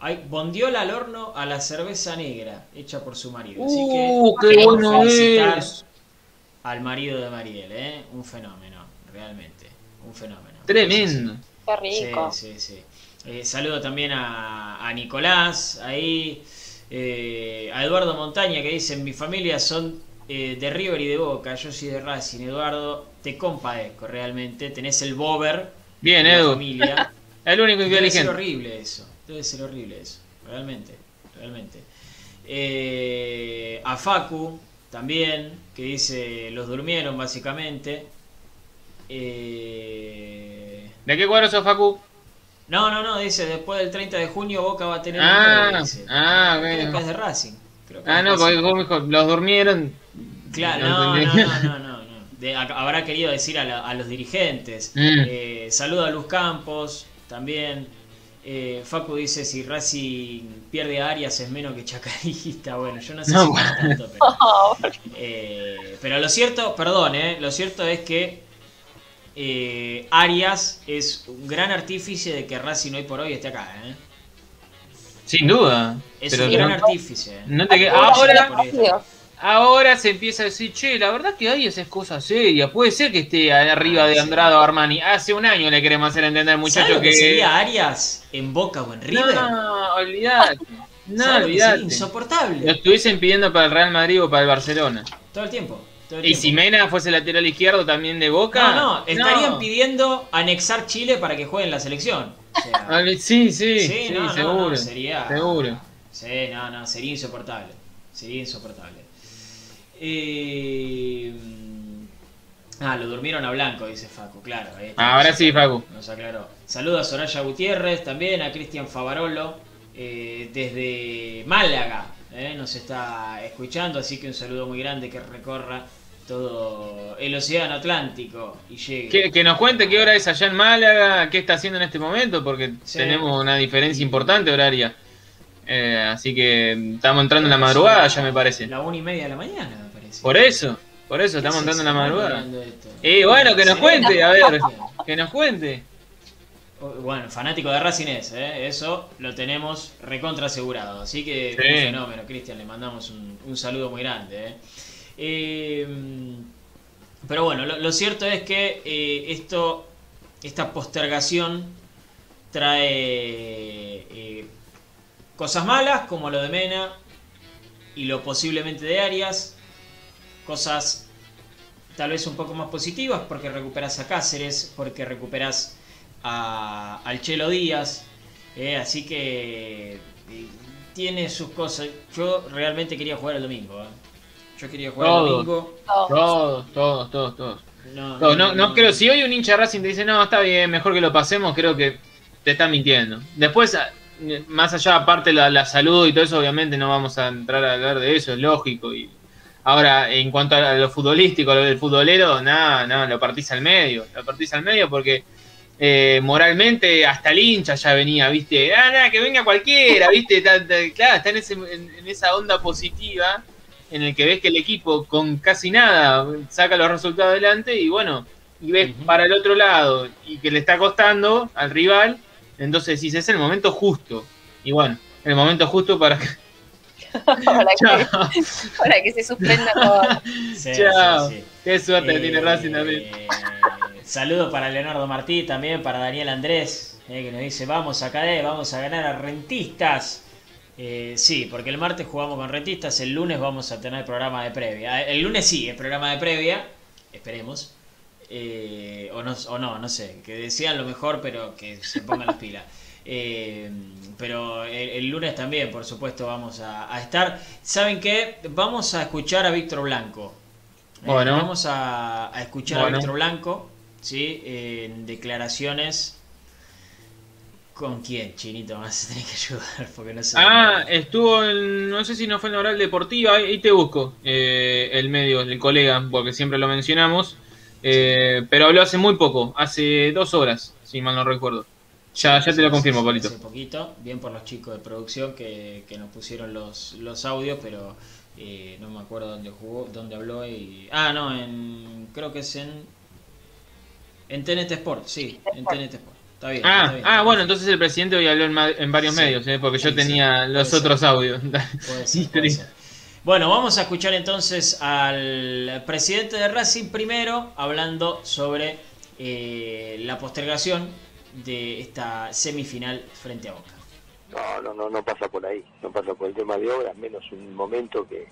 Hay bondiola al horno a la cerveza negra, hecha por su marido. Así que, uh, qué bueno es. al marido de Mariel, ¿eh? Un fenómeno, realmente. Un fenómeno. Tremendo. Qué rico. Sí, sí, sí. Eh, saludo también a, a Nicolás, ahí. Eh, a Eduardo Montaña que dice, mi familia son eh, de River y de Boca, yo soy de Racing. Eduardo, te compadezco realmente, tenés el bober Bien, Edu. familia. el único inteligente. Debe ser horrible eso, debe ser horrible eso, realmente, realmente. Eh, a Facu también, que dice, los durmieron básicamente. ¿De qué cuadro sos, Facu? No, no, no, dice después del 30 de junio Boca va a tener ah, un dice. Ah, Creo que es de Racing. ah, no, porque los durmieron. Claro, no, no, no, no, no, habrá querido decir a, los dirigentes. Mm. Eh, saludo a Luz Campos también. Eh, Facu dice si Racing pierde a Arias es menos que Chacarista. Bueno, yo no sé si es tanto, pero, eh, pero lo cierto, perdón, eh, lo cierto es que eh, Arias es un gran artífice de que Racing hoy por hoy esté acá. ¿eh? Sin duda. Es un gran artífice. ahora, ahora se empieza a decir, che, la verdad que Arias es cosa seria. Puede ser que esté arriba de Andrado Armani. Hace un año le queremos hacer entender, muchachos, que... sería Arias en Boca o en River? No, olvidate. No, olvidate. Insoportable. Lo estuviesen pidiendo para el Real Madrid o para el Barcelona. Todo el tiempo ¿Y si Mena fuese lateral izquierdo también de Boca? No, no, estarían pidiendo anexar Chile para que juegue en la selección. sí, sí, sí, seguro. sería, seguro. Sí, no, no, sería insoportable. Sería insoportable. Eh... Ah, lo durmieron a blanco, dice Facu, claro. Ahora sí, Facu. Nos aclaró. Saludos a Soraya Gutiérrez, también a Cristian Favarolo, eh, desde Málaga, eh, nos está escuchando, así que un saludo muy grande que recorra todo el océano Atlántico y llegue. Que, nos cuente qué hora es allá en Málaga, qué está haciendo en este momento, porque tenemos una diferencia importante horaria. Eh, así que estamos entrando en la madrugada, ya me parece. La una y media de la mañana, Por eso. Por eso estamos entrando en la madrugada. Y bueno, que nos cuente, a ver, que nos cuente. Bueno, fanático de Racing es, ¿eh? eso lo tenemos recontra asegurado. Así que, un fenómeno, Cristian, le mandamos un, saludo muy grande. ¿eh? Eh, pero bueno, lo, cierto es que esto, esta postergación trae cosas malas, como lo de Mena y lo posiblemente de Arias, cosas tal vez un poco más positivas porque recuperas a Cáceres, porque recuperas a, al Chelo Díaz, eh, así que eh, tiene sus cosas. Yo realmente quería jugar el domingo. Eh. Yo quería jugar el domingo. Todos, todos, todos, todos. No, no, creo, si hoy un hincha Racing te dice, no, está bien, mejor que lo pasemos, creo que te está mintiendo. Después, más allá, aparte la, la salud y todo eso, obviamente no vamos a entrar a hablar de eso, es lógico. Y Ahora, en cuanto a lo futbolístico, lo del futbolero, nada, nada, lo partís al medio. Lo partís al medio porque eh, moralmente hasta el hincha ya venía, ¿viste? Ah, nada, que venga cualquiera, ¿viste? claro, está en, esa onda positiva en el que ves que el equipo con casi nada saca los resultados adelante y bueno, y ves para el otro lado y que le está costando al rival, entonces decís, es el momento justo. Y bueno, el momento justo para que para, que, se suspenda todo. Chao. Qué suerte tiene Racing también. Eh, saludo para Leonardo Martí, también para Daniel Andrés, eh, que nos dice, vamos a caer, vamos a ganar a Rentistas. Eh, sí, porque el martes jugamos con Rentistas, el lunes vamos a tener programa de previa. El lunes sí, el programa de previa, esperemos. o, no, o no, no sé, que decían lo mejor, pero que se pongan las pilas. Eh, pero el, lunes también, por supuesto, vamos a, estar. ¿Saben qué? Vamos a escuchar a Víctor Blanco. Eh, bueno. Vamos a, escuchar a Víctor Blanco, ¿sí? en declaraciones. ¿Con quién, Chinito? Más tenés que ayudar porque no sé. Ah, estuvo en, no sé si no fue en la oral deportiva, ahí te busco eh, el medio, el colega, porque siempre lo mencionamos. pero habló hace muy poco, hace dos horas, si mal no recuerdo. Ya, ya te lo confirmo, Polito. Hace poquito, bien por los chicos de producción que, nos pusieron los, los audios, pero eh, no me acuerdo dónde jugó, dónde habló y... Ah, no, en, creo que es en... En TNT Sport, sí, en TNT Sport. Está bien, ah, ah bueno, entonces el presidente hoy habló en, varios medios, ¿eh? porque yo tenía los otros audios. Bueno, vamos a escuchar entonces al presidente de Racing primero hablando sobre eh, la postergación de esta semifinal frente a Boca. No, no, no, no pasa por ahí, no pasa por el tema de obras, menos un momento que,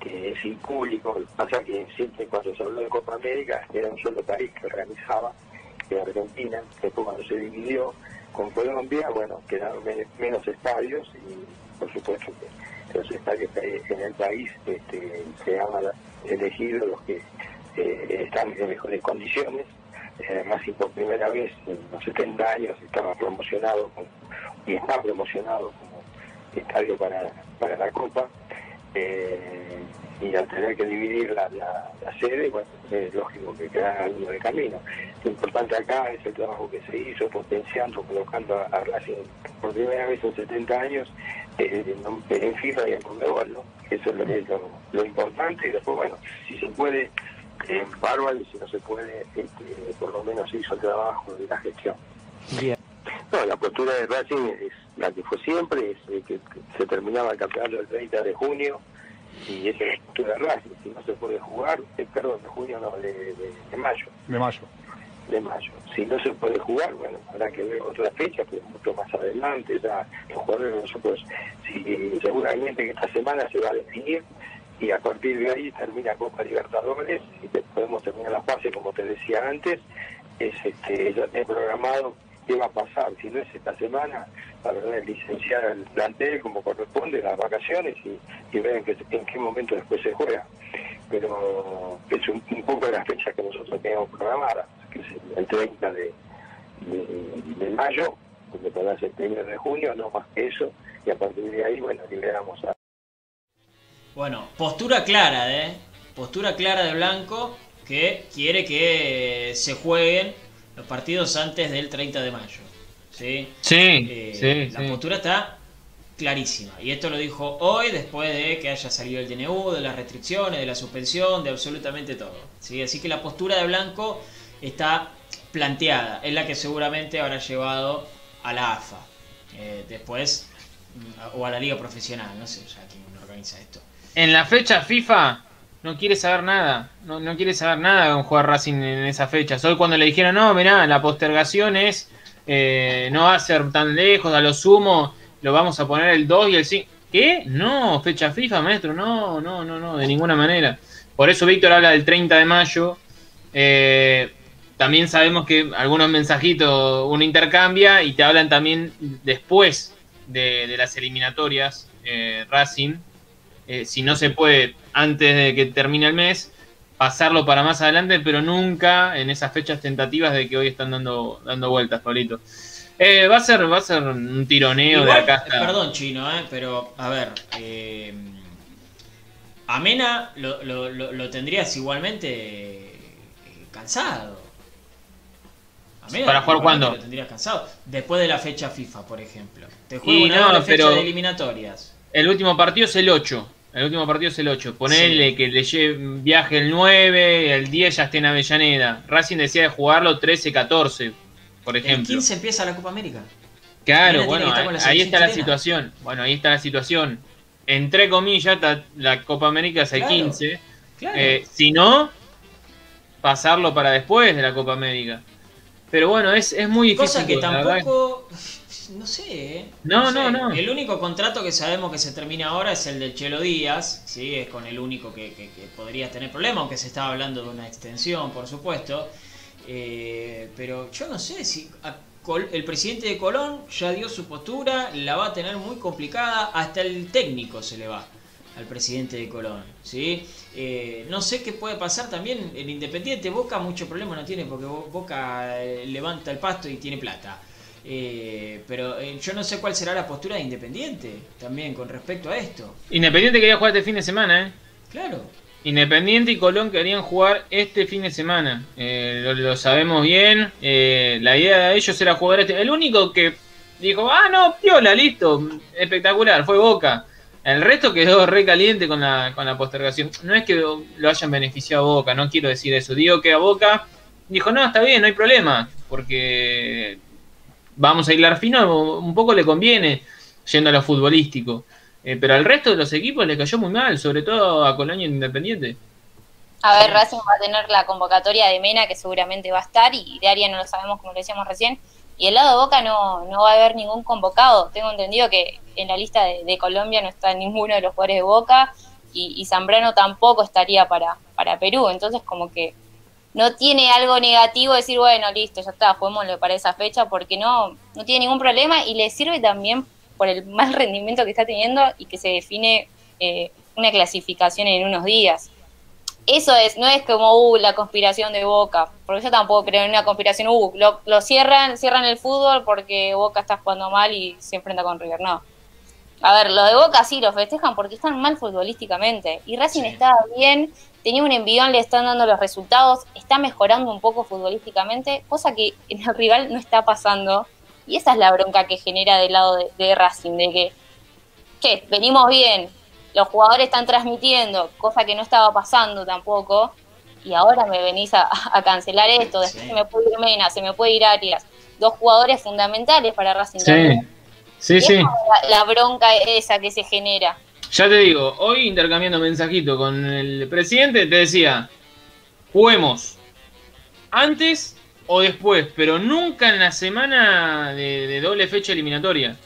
que es impúblico. Pasa que siempre cuando se habló de Copa América era un solo país que organizaba, que Argentina, después cuando se dividió con Colombia, bueno, quedaron menos estadios y por supuesto que los estadios en el país este, se han elegido los que eh, están en mejores condiciones además y por primera vez en los 70 años estaba promocionado y está promocionado como estadio para, para la Copa. Eh, y al tener que dividir la, sede, bueno, es lógico que queda algo de camino. Lo importante acá es el trabajo que se hizo, potenciando, colocando a, Racing por primera vez en 70 años eh, en, FIFA y en Conmebol, ¿no? Eso es lo, lo importante y después, bueno, si se puede en y si no se puede, este, por lo menos hizo el trabajo de la gestión. Bien. No, la postura de Racing es la que fue siempre, es que, se terminaba el campeonato el 30 de junio y esa es la postura de Racing. Si no se puede jugar, eh, perdón, de junio no, de, mayo. De mayo. De mayo. Si no se puede jugar, bueno, habrá que ver otra fecha, pero mucho más adelante, ya los jugadores nosotros, si, seguramente que esta semana se va a definir y a partir de ahí termina Copa Libertadores y podemos terminar la fase, como te decía antes, es este, ya he programado qué va a pasar, si no es esta semana, para ver licenciar el plantel como corresponde, las vacaciones y, ver en qué, en qué momento después se juega. Pero es un, poco de la fecha que nosotros tenemos programada, que es el 30 de, de, mayo, donde podrá ser el 1 de junio, no más que eso, y a partir de ahí, bueno, liberamos a... Bueno, postura clara, ¿eh? Postura clara de Blanco que quiere que se jueguen los partidos antes del 30 de mayo. Sí, sí, eh, La postura está clarísima. Y esto lo dijo hoy después de que haya salido el DNU, de las restricciones, de la suspensión, de absolutamente todo. ¿sí? Así que la postura de Blanco está planteada. Es la que seguramente habrá llevado a la AFA. Eh, después, mm, o a la liga profesional, no sé ya quién organiza esto. En la fecha FIFA no quiere saber nada, no, no quiere saber nada con jugar Racing en esa fecha. Hoy cuando le dijeron, no, mirá, la postergación es, eh, no va a ser tan lejos, a lo sumo lo vamos a poner el 2 y el 5. ¿Qué? No, fecha FIFA, maestro, no, no, no, no, de ninguna manera. Por eso Víctor habla del 30 de mayo. Eh, también sabemos que algunos mensajitos uno intercambia y te hablan también después de, las eliminatorias eh, Racing. Si no se puede antes de que termine el mes, pasarlo para más adelante, pero nunca en esas fechas tentativas de que hoy están dando, dando vueltas, Pablito. Eh, va, a ser, va a ser un tironeo de acá Perdón, chino, eh, pero a ver. Eh, Amena lo, lo, lo, tendrías igualmente eh, cansado. ¿Para jugar cuándo? Lo tendrías cansado. Después de la fecha FIFA, por ejemplo. Te juego una fecha de eliminatorias. El último partido es el 8. El último partido es el 8. Ponele que le lleve, viaje el 9, el 10 ya esté en Avellaneda. Racing decía de jugarlo 13-14, por ejemplo. El 15 empieza la Copa América. Claro, bueno, ahí, está la situación. Bueno, ahí está la situación. Entre comillas, la Copa América es el 15. Eh, si no, pasarlo para después de la Copa América. Pero bueno, es, es muy difícil. Cosa que tampoco no sé, ¿eh? No, no, no, El único contrato que sabemos que se termina ahora es el del Chelo Díaz, ¿sí? Es con el único que, podría tener problema, aunque se estaba hablando de una extensión, por supuesto. Eh, pero yo no sé si el presidente de Colón ya dio su postura, la va a tener muy complicada, hasta el técnico se le va al presidente de Colón, ¿sí? Eh, no sé qué puede pasar también en Independiente, Boca mucho problema no tiene porque Boca levanta el pasto y tiene plata. Eh, pero eh, yo no sé cuál será la postura de Independiente también con respecto a esto. Independiente quería jugar este fin de semana, ¿eh? Claro. Independiente y Colón querían jugar este fin de semana. Eh, lo, sabemos bien. la idea de ellos era jugar este. El único que dijo, ah, no, piola, listo, espectacular, fue Boca. El resto quedó re caliente con la, con la postergación. No es que lo hayan beneficiado a Boca, no quiero decir eso. Digo que a Boca dijo, no, está bien, no hay problema. Porque vamos a hilar fino, un poco le conviene yendo a lo futbolístico. Eh, pero al resto de los equipos le cayó muy mal, sobre todo a Colonia Independiente. A ver, Racing va a tener la convocatoria de Mena, que seguramente va a estar, y de Aria no lo sabemos, como lo decíamos recién. Y el lado de Boca no, no va a haber ningún convocado. Tengo entendido que en la lista de, Colombia no está ninguno de los jugadores de Boca, y, Zambrano tampoco estaría para, para Perú. Entonces, como que no tiene algo negativo decir, bueno, listo, ya está, juguémoslo para esa fecha, porque no, no tiene ningún problema y le sirve también por el mal rendimiento que está teniendo y que se define eh, una clasificación en unos días. Eso es, no es como uh, la conspiración de Boca, porque yo tampoco creo en una conspiración, uh, lo, lo cierran, cierran el fútbol porque Boca está jugando mal y se enfrenta con River, no. A ver, lo de Boca sí lo festejan porque están mal futbolísticamente y Racing está bien tenía un envión, le están dando los resultados, está mejorando un poco futbolísticamente, cosa que en el rival no está pasando. Y esa es la bronca que genera del lado de, Racing, de que, che, venimos bien, los jugadores están transmitiendo, cosa que no estaba pasando tampoco, y ahora me venís a, cancelar esto, después se me puede ir Mena, se me puede ir Arias, dos jugadores fundamentales para Racing. Sí, sí, sí. la bronca esa que se genera. Ya te digo, hoy intercambiando mensajito con el presidente, te decía, juguemos antes o después, pero nunca en la semana de, doble fecha eliminatoria.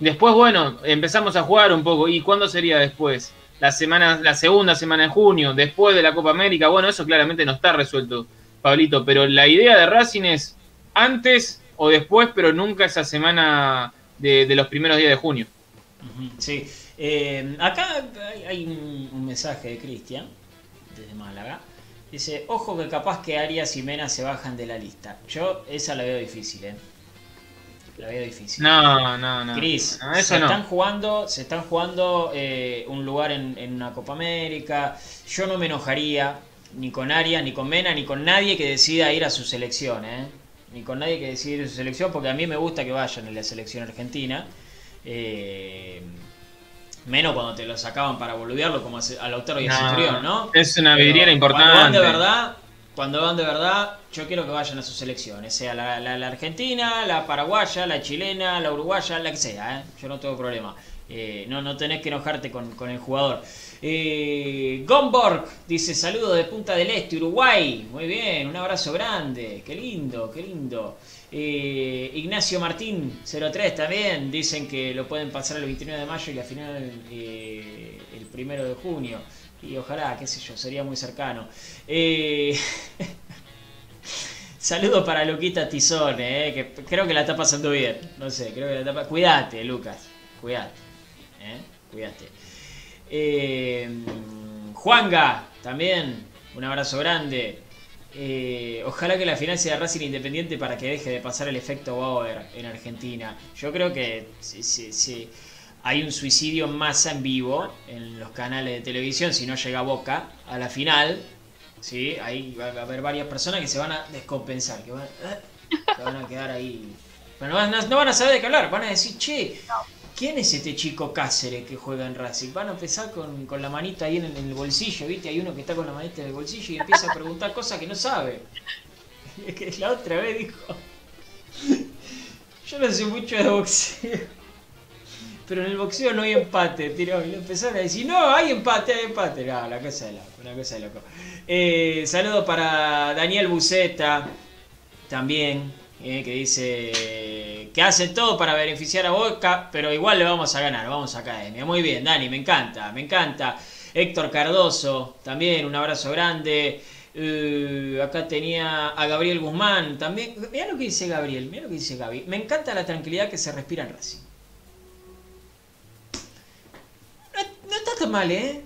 Después, bueno, empezamos a jugar un poco. ¿Y cuándo sería después? la semana, la segunda semana de junio, después de la Copa América, bueno, eso claramente no está resuelto, Pablito, pero la idea de Racing es antes o después, pero nunca esa semana de, los primeros días de junio. Sí, eh, acá hay un, mensaje de Cristian, desde Málaga. Dice, ojo que capaz que Arias y Mena se bajan de la lista. Yo esa la veo difícil, ¿eh? La veo difícil. No, no, no. Cris, se, están jugando, se están jugando eh, un lugar en, en, una Copa América. Yo no me enojaría ni con Arias, ni con Mena, ni con nadie que decida ir a su selección, ¿eh? ni con nadie que decida su selección, porque a mí me gusta que vayan en la selección argentina. Eh, menos cuando te lo sacaban para boludearlo como a Lautaro y a Centurión, ¿no? Es una vidriera importante. Cuando van de verdad, cuando van de verdad, yo quiero que vayan a sus selecciones, sea la, la, argentina, la paraguaya, la chilena, la uruguaya, la que sea, ¿eh? yo no tengo problema. Eh, no, no tenés que enojarte con, con el jugador. Eh, Gomborg dice saludo de Punta del Este, Uruguay. Muy bien, un abrazo grande. Qué lindo, qué lindo. Eh, Ignacio Martín, 03 también. Dicen que lo pueden pasar el 29 de mayo y la final eh, el primero de junio. Y ojalá, qué sé yo, sería muy cercano. Eh, saludo para Luquita Tizone, que creo que la está pasando bien. No sé, creo que la está Cuídate, Lucas. Cuídate. Cuídate. Juanga, también, un abrazo grande. Eh, ojalá que la final sea Racing Independiente para que deje de pasar el efecto Bauer en Argentina. Yo creo que si, hay un suicidio en masa en vivo en los canales de televisión, si no llega Boca a la final, ¿sí? ahí va a haber varias personas que se van a descompensar, que van, a quedar ahí. Pero no van, no van a saber de qué hablar, van a decir, che, ¿Quién es este chico Cáceres que juega en Racing? Van a empezar con, la manita ahí en el, bolsillo, ¿viste? Hay uno que está con la manita en el bolsillo y empieza a preguntar cosas que no sabe. Que la otra vez dijo. Yo no sé mucho de boxeo. Pero en el boxeo no hay empate, tiró. Y le empezaron a decir, no, hay empate, hay empate. No, la cosa de loco, una cosa de loco. Eh, saludo para Daniel Buceta, también, eh, que dice que hace todo para beneficiar a Boca, pero igual le vamos a ganar, vamos a Academia. Muy bien, Dani, me encanta, me encanta. Héctor Cardoso, también un abrazo grande. Uh, acá tenía a Gabriel Guzmán también. Mira lo que dice Gabriel, mira lo que dice Gaby. Me encanta la tranquilidad que se respira en Racing. No, está tan mal, ¿eh?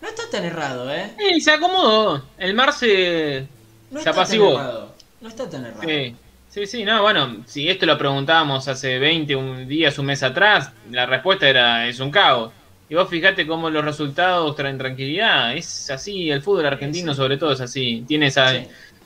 No está tan errado, ¿eh? Sí, se acomodó. El mar se, no está Tan errado. No está tan errado. Sí. Sí, sí, no, bueno, si esto lo preguntábamos hace 20 un días, un mes atrás, la respuesta era es un caos. Y vos fijate cómo los resultados traen tranquilidad. Es así, el fútbol argentino sobre todo es así. Tiene esa,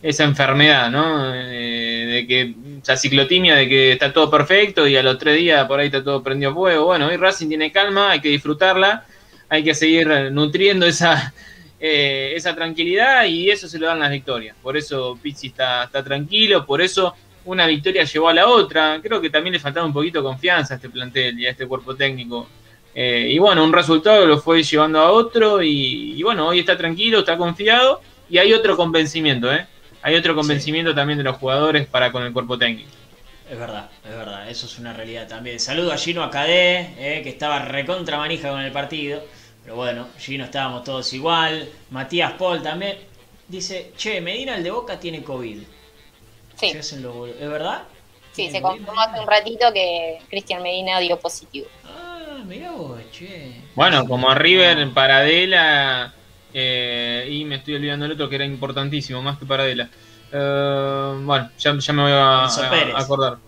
esa enfermedad, ¿no? Eh, de que, esa ciclotimia de que está todo perfecto y a los tres días por ahí está todo prendido a fuego. Bueno, hoy Racing tiene calma, hay que disfrutarla, hay que seguir nutriendo esa, eh, esa tranquilidad y eso se lo dan las victorias. Por eso Pizzi está, está tranquilo, por eso una victoria llevó a la otra. Creo que también le faltaba un poquito de confianza a este plantel y a este cuerpo técnico. Eh, y bueno, un resultado lo fue llevando a otro y, bueno, hoy está tranquilo, está confiado y hay otro convencimiento, ¿eh? Hay otro convencimiento también de los jugadores para con el cuerpo técnico. Es verdad, es verdad, eso es una realidad también. Saludo a Gino Acadé, eh, que estaba recontra manija con el partido. Pero bueno, Gino estábamos todos igual. Matías Paul también. Dice, che, Medina el de Boca tiene COVID. Sí. ¿Es verdad? Sí, se confirmó hace un ratito que Cristian Medina dio positivo. Ah, mira vos, che. Bueno, como a River, ah. Paradela, eh, y me estoy olvidando el otro que era importantísimo, más que Paradela. Eh, bueno, ya, ya, me voy a, acordar.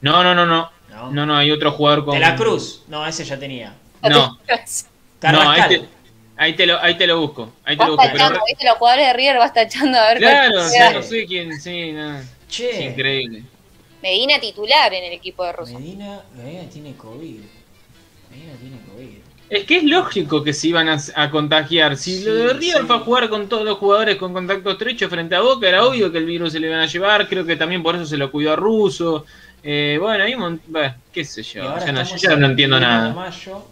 No, no, no, no. No, no, hay otro jugador con. De la Cruz. No, ese ya tenía. No. no, ahí te, ahí te, lo, ahí te lo busco. Ahí te lo busco. Pero... ¿viste? Los jugadores de River vas tachando a ver Claro, no sé quién, sí, no. Che. increíble. Medina titular en el equipo de Rosso. Medina, Medina tiene COVID. Medina tiene COVID. Es que es lógico que se iban a, contagiar. Si lo de River fue a jugar con todos los jugadores con contacto estrecho frente a Boca, era obvio que el virus se le iban a llevar. Creo que también por eso se lo cuidó a Russo. Eh, bueno, ahí, bueno, qué sé yo. Ya no, yo ya no entiendo nada. mayo,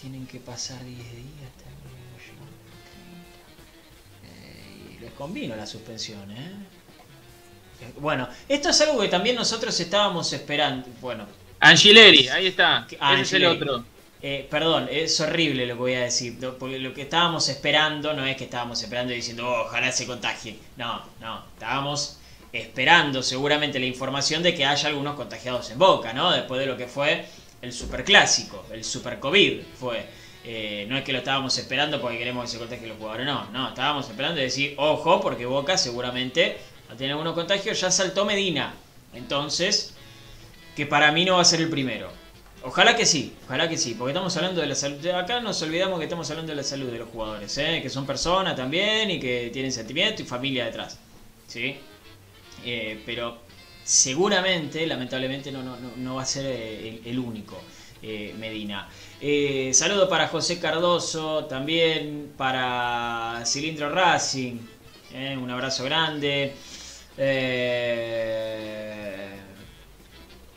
tienen que pasar 10 días. Eh, y les convino la suspensión, ¿eh? Bueno, esto es algo que también nosotros estábamos esperando. Bueno. Angileri, ahí está. Es el otro. eh, perdón, es horrible lo que voy a decir, porque lo que estábamos esperando no es que estábamos esperando y diciendo, oh, ojalá se contagie. No, no, estábamos esperando seguramente la información de que haya algunos contagiados en Boca, ¿no? Después de lo que fue el superclásico, el super COVID fue. Eh, no es que lo estábamos esperando porque queremos que se contagien los jugadores, no, no, estábamos esperando y decir, ojo, porque Boca seguramente a tener algunos contagios, ya saltó Medina. Entonces, que para mí no va a ser el primero. Ojalá que sí, ojalá que sí, porque estamos hablando de la salud. Acá nos olvidamos que estamos hablando de la salud de los jugadores, ¿eh? que son personas también y que tienen sentimiento y familia detrás. ¿sí? Eh, pero seguramente, lamentablemente, no, no, no va a ser el, único. Eh, Medina. Eh, saludo para José Cardoso, también para Cilindro Racing, un abrazo grande.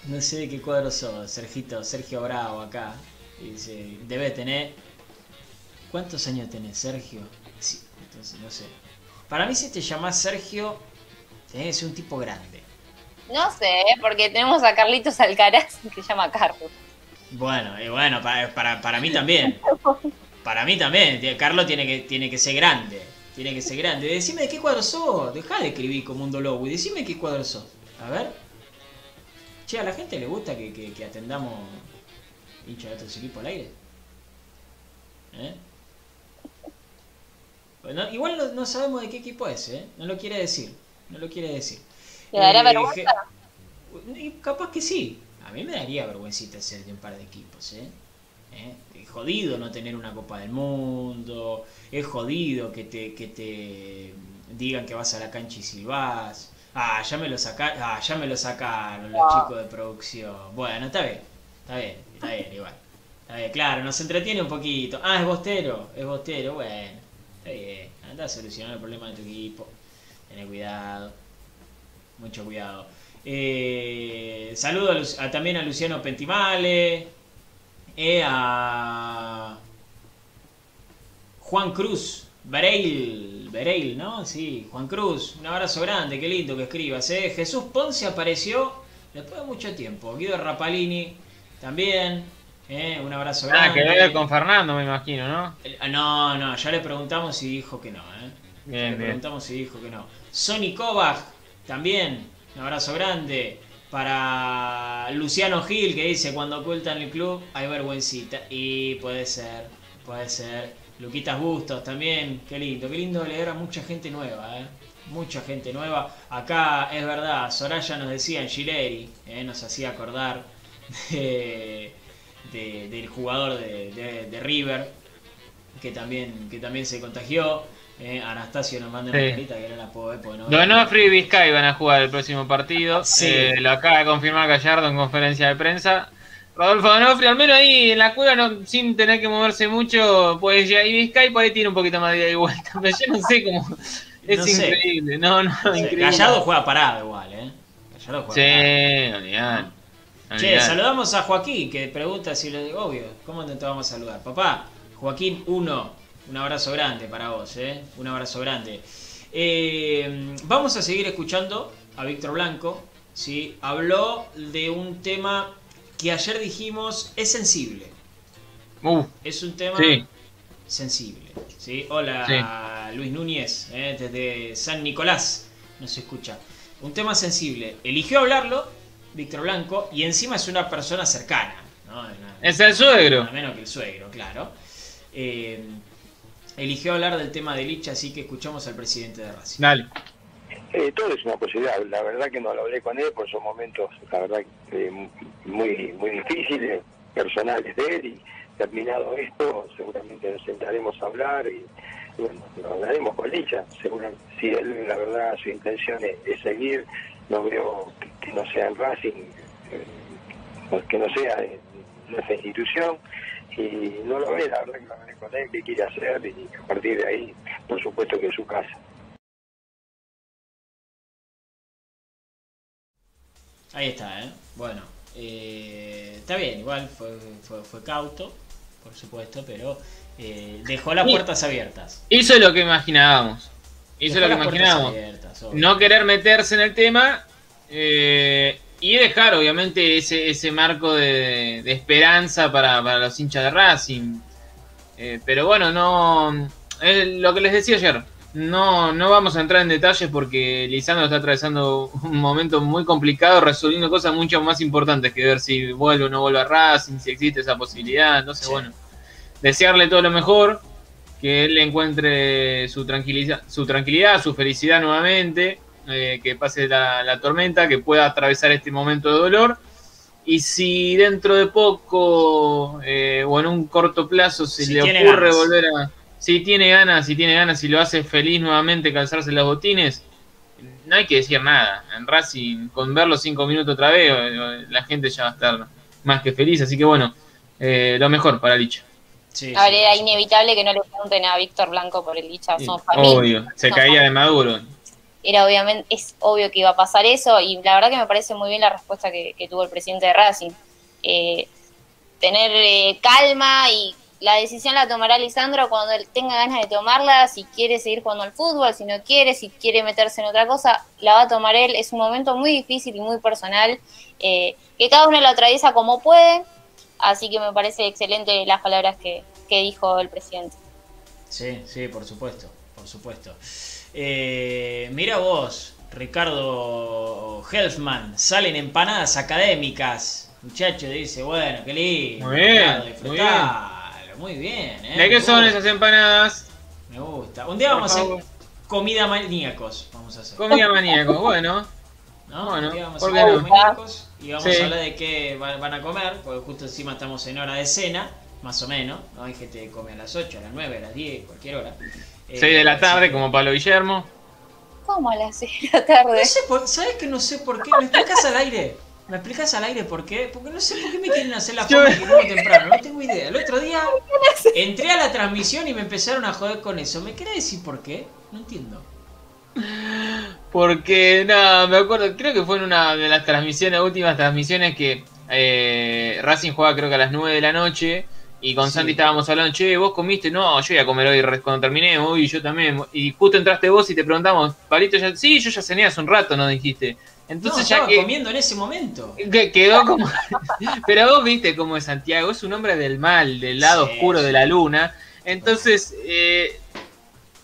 no sé de qué cuadro sos, Sergito, Sergio Bravo acá. Dice, debe tener... ¿Cuántos años tenés, Sergio? entonces no sé. Para mí si te llamás Sergio, tenés que ser un tipo grande. No sé, porque tenemos a Carlitos Alcaraz que se llama Carlos. Bueno, y bueno, para, para, mí también. Para mí también. Carlos tiene que, tiene que ser grande. Tiene que ser grande. Decime de qué cuadro sos. Deja de escribir como un lobo y decime de qué cuadro sos. A ver. Che, a la gente le gusta que, que, atendamos hincha de otros equipos al aire. ¿Eh? Bueno, igual no, no, sabemos de qué equipo es, ¿eh? No lo quiere decir. No lo quiere decir. ¿Le daría eh, vergüenza? Capaz que sí. A mí me daría vergüencita ser de un par de equipos, ¿eh? ¿Eh? Jodido no tener una Copa del Mundo. Es jodido que te, que te digan que vas a la cancha y silbás. Ah, ya me lo saca, ah, ya me lo sacaron los chicos de producción. Bueno, está bien. Está bien, está bien, igual. Está bien, claro, nos entretiene un poquito. Ah, es bostero, es bostero, bueno. Está bien. Anda a solucionar el problema de tu equipo. Ten cuidado. Mucho cuidado. Eh, saludo también a Luciano Pentimale, eh, a Juan Cruz, Bereil, Bereil, ¿no? Sí, Juan Cruz, un abrazo grande, qué lindo que escribas. Eh. Jesús Ponce apareció después de mucho tiempo. Guido Rapalini también, eh, un abrazo grande. Ah, que ver con Fernando, me imagino, ¿no? Ah, no, no, ya le preguntamos y dijo que no. ¿eh? le preguntamos y dijo que no. Sonny Kovac también, un abrazo grande. Para Luciano Gil que dice cuando ocultan el club hay vergüencita. Y puede ser, puede ser. Luquitas Bustos también, qué lindo, qué lindo leer a mucha gente nueva, ¿eh? mucha gente nueva. Acá es verdad, Soraya nos decía en Gileri, ¿eh? nos hacía acordar del jugador de, de, River, que también, que también se contagió. Eh, Anastasio nos manda una carita que no la puedo ver. No Donofrio y Vizcay van a jugar el próximo partido. Eh, lo acaba de confirmar Gallardo en conferencia de prensa. Rodolfo Donofrio, al menos ahí en la cueva, no, sin tener que moverse mucho, pues ya. Y Vizcay por ahí tiene un poquito más de ida y vuelta. Pero yo no sé cómo. Es increíble. No, no, increíble. Gallardo juega parado igual, ¿eh? Gallardo juega sí, Che, saludamos a Joaquín que pregunta si lo digo, obvio, ¿cómo te vamos a saludar? Papá, Joaquín 1, un abrazo grande para vos, ¿eh? Un abrazo grande. Eh, vamos a seguir escuchando a Víctor Blanco. ¿sí? Habló de un tema que ayer dijimos es sensible. Uh, es un tema sensible. ¿sí? Hola Luis Núñez, ¿eh? desde San Nicolás nos escucha. Un tema sensible. Eligió hablarlo Víctor Blanco y encima es una persona cercana. es el suegro. A menos que el suegro, claro. Eh, eligió hablar del tema de Lich, así que escuchamos al presidente de Racing. Dale. Eh, todo es una posibilidad. La verdad que no lo hablé con él por esos momentos, la verdad, muy muy difíciles, personales de él. Y terminado esto, seguramente nos sentaremos a hablar y, bueno, hablaremos con Licha. Seguramente, si él, la verdad, su intención es, seguir, no veo que, no sea en Racing, eh, que no sea en nuestra institución y no lo ve, la verdad que con él, qué quiere hacer y a partir de ahí, por supuesto que es su casa. Ahí está, ¿eh? Bueno, eh, está bien, igual fue, fue, fue cauto, por supuesto, pero eh, dejó las puertas abiertas. Hizo lo que imaginábamos. Hizo lo que imaginábamos. no querer meterse en el tema, eh, y dejar obviamente ese, ese marco de, esperanza para, los hinchas de Racing. Eh, pero bueno, no lo que les decía ayer, no, no vamos a entrar en detalles porque Lisandro está atravesando un momento muy complicado, resolviendo cosas mucho más importantes que ver si vuelve o no vuelve a Racing, si existe esa posibilidad. Entonces, bueno, desearle todo lo mejor, que él encuentre su tranquilidad, su, tranquilidad, su felicidad nuevamente eh, que pase la, tormenta, que pueda atravesar este momento de dolor. Y si dentro de poco eh, o en un corto plazo se le ocurre volver a. Si tiene ganas, si tiene ganas, si lo hace feliz nuevamente calzarse los botines, no hay que decir nada. En Racing, con verlo cinco minutos otra vez, eh, la gente ya va a estar más que feliz. Así que bueno, lo mejor para Licha. a ver, era inevitable que no le pregunten a Víctor Blanco por el Licha. Obvio, se caía de maduro era obviamente, es obvio que iba a pasar eso y la verdad que me parece muy bien la respuesta que, tuvo el presidente de Racing. Eh, tener eh, calma y la decisión la tomará Lisandro cuando él tenga ganas de tomarla, si quiere seguir jugando al fútbol, si no quiere, si quiere meterse en otra cosa, la va a tomar él. Es un momento muy difícil y muy personal, eh, que cada uno lo atraviesa como puede, así que me parece excelente las palabras que, que dijo el presidente. Sí, sí, por supuesto, por supuesto. Eh, mira vos, Ricardo Helfman, salen empanadas académicas. Muchacho dice, bueno, qué lindo. Muy bien, muy bien. Muy bien, ¿eh? ¿De qué son esas empanadas? Me gusta. Un día vamos a hacer comida maníacos. Vamos a hacer. Comida maníacos, bueno. ¿No? Bueno, vamos a hacer maníacos y vamos a hablar de qué van a comer, porque justo encima estamos en hora de cena, más o menos. ¿no? Hay gente que come a las 8, a las 9, a las 10, cualquier hora. 6 de la tarde, como Pablo Guillermo. ¿Cómo a las 6 de la tarde? No sé ¿Sabes que no sé por qué? ¿Me explicas al aire? ¿Me explicas al aire por qué? Porque no sé por qué me quieren hacer la que como temprano, no tengo idea. El otro día entré a la transmisión y me empezaron a joder con eso. ¿Me querés decir por qué? No entiendo. Porque, nada, me acuerdo, creo que fue en una de las transmisiones, últimas transmisiones que eh, Racing juega creo que a las 9 de la noche y con Santi estábamos hablando, che, vos comiste, no, yo iba a comer hoy cuando terminé, y yo también. Y justo entraste vos y te preguntamos, Palito, ya, sí, yo ya cené hace un rato, ¿no? Dijiste. Entonces ya estaba comiendo en ese momento. Que quedó como. Pero vos viste cómo es Santiago, es un hombre del mal, del lado oscuro de la luna. Entonces, eh,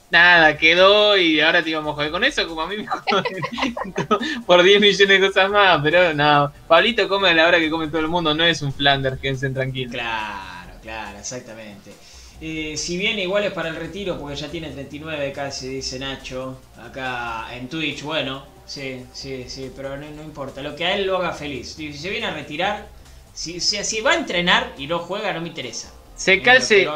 nada, quedó y ahora te íbamos a joder con eso, como a mí me por 10 millones de cosas más. Pero no, Pablito come a la hora que come todo el mundo, no es un Flanders, quédense tranquilos. Claro. Claro, exactamente. Eh, si bien igual es para el retiro, porque ya tiene 39 casi, dice Nacho, acá en Twitch, bueno, sí, sí, sí, pero no, importa, lo que a él lo haga feliz. Si se viene a retirar, si, si, va a entrenar y no juega, no me interesa. Se calce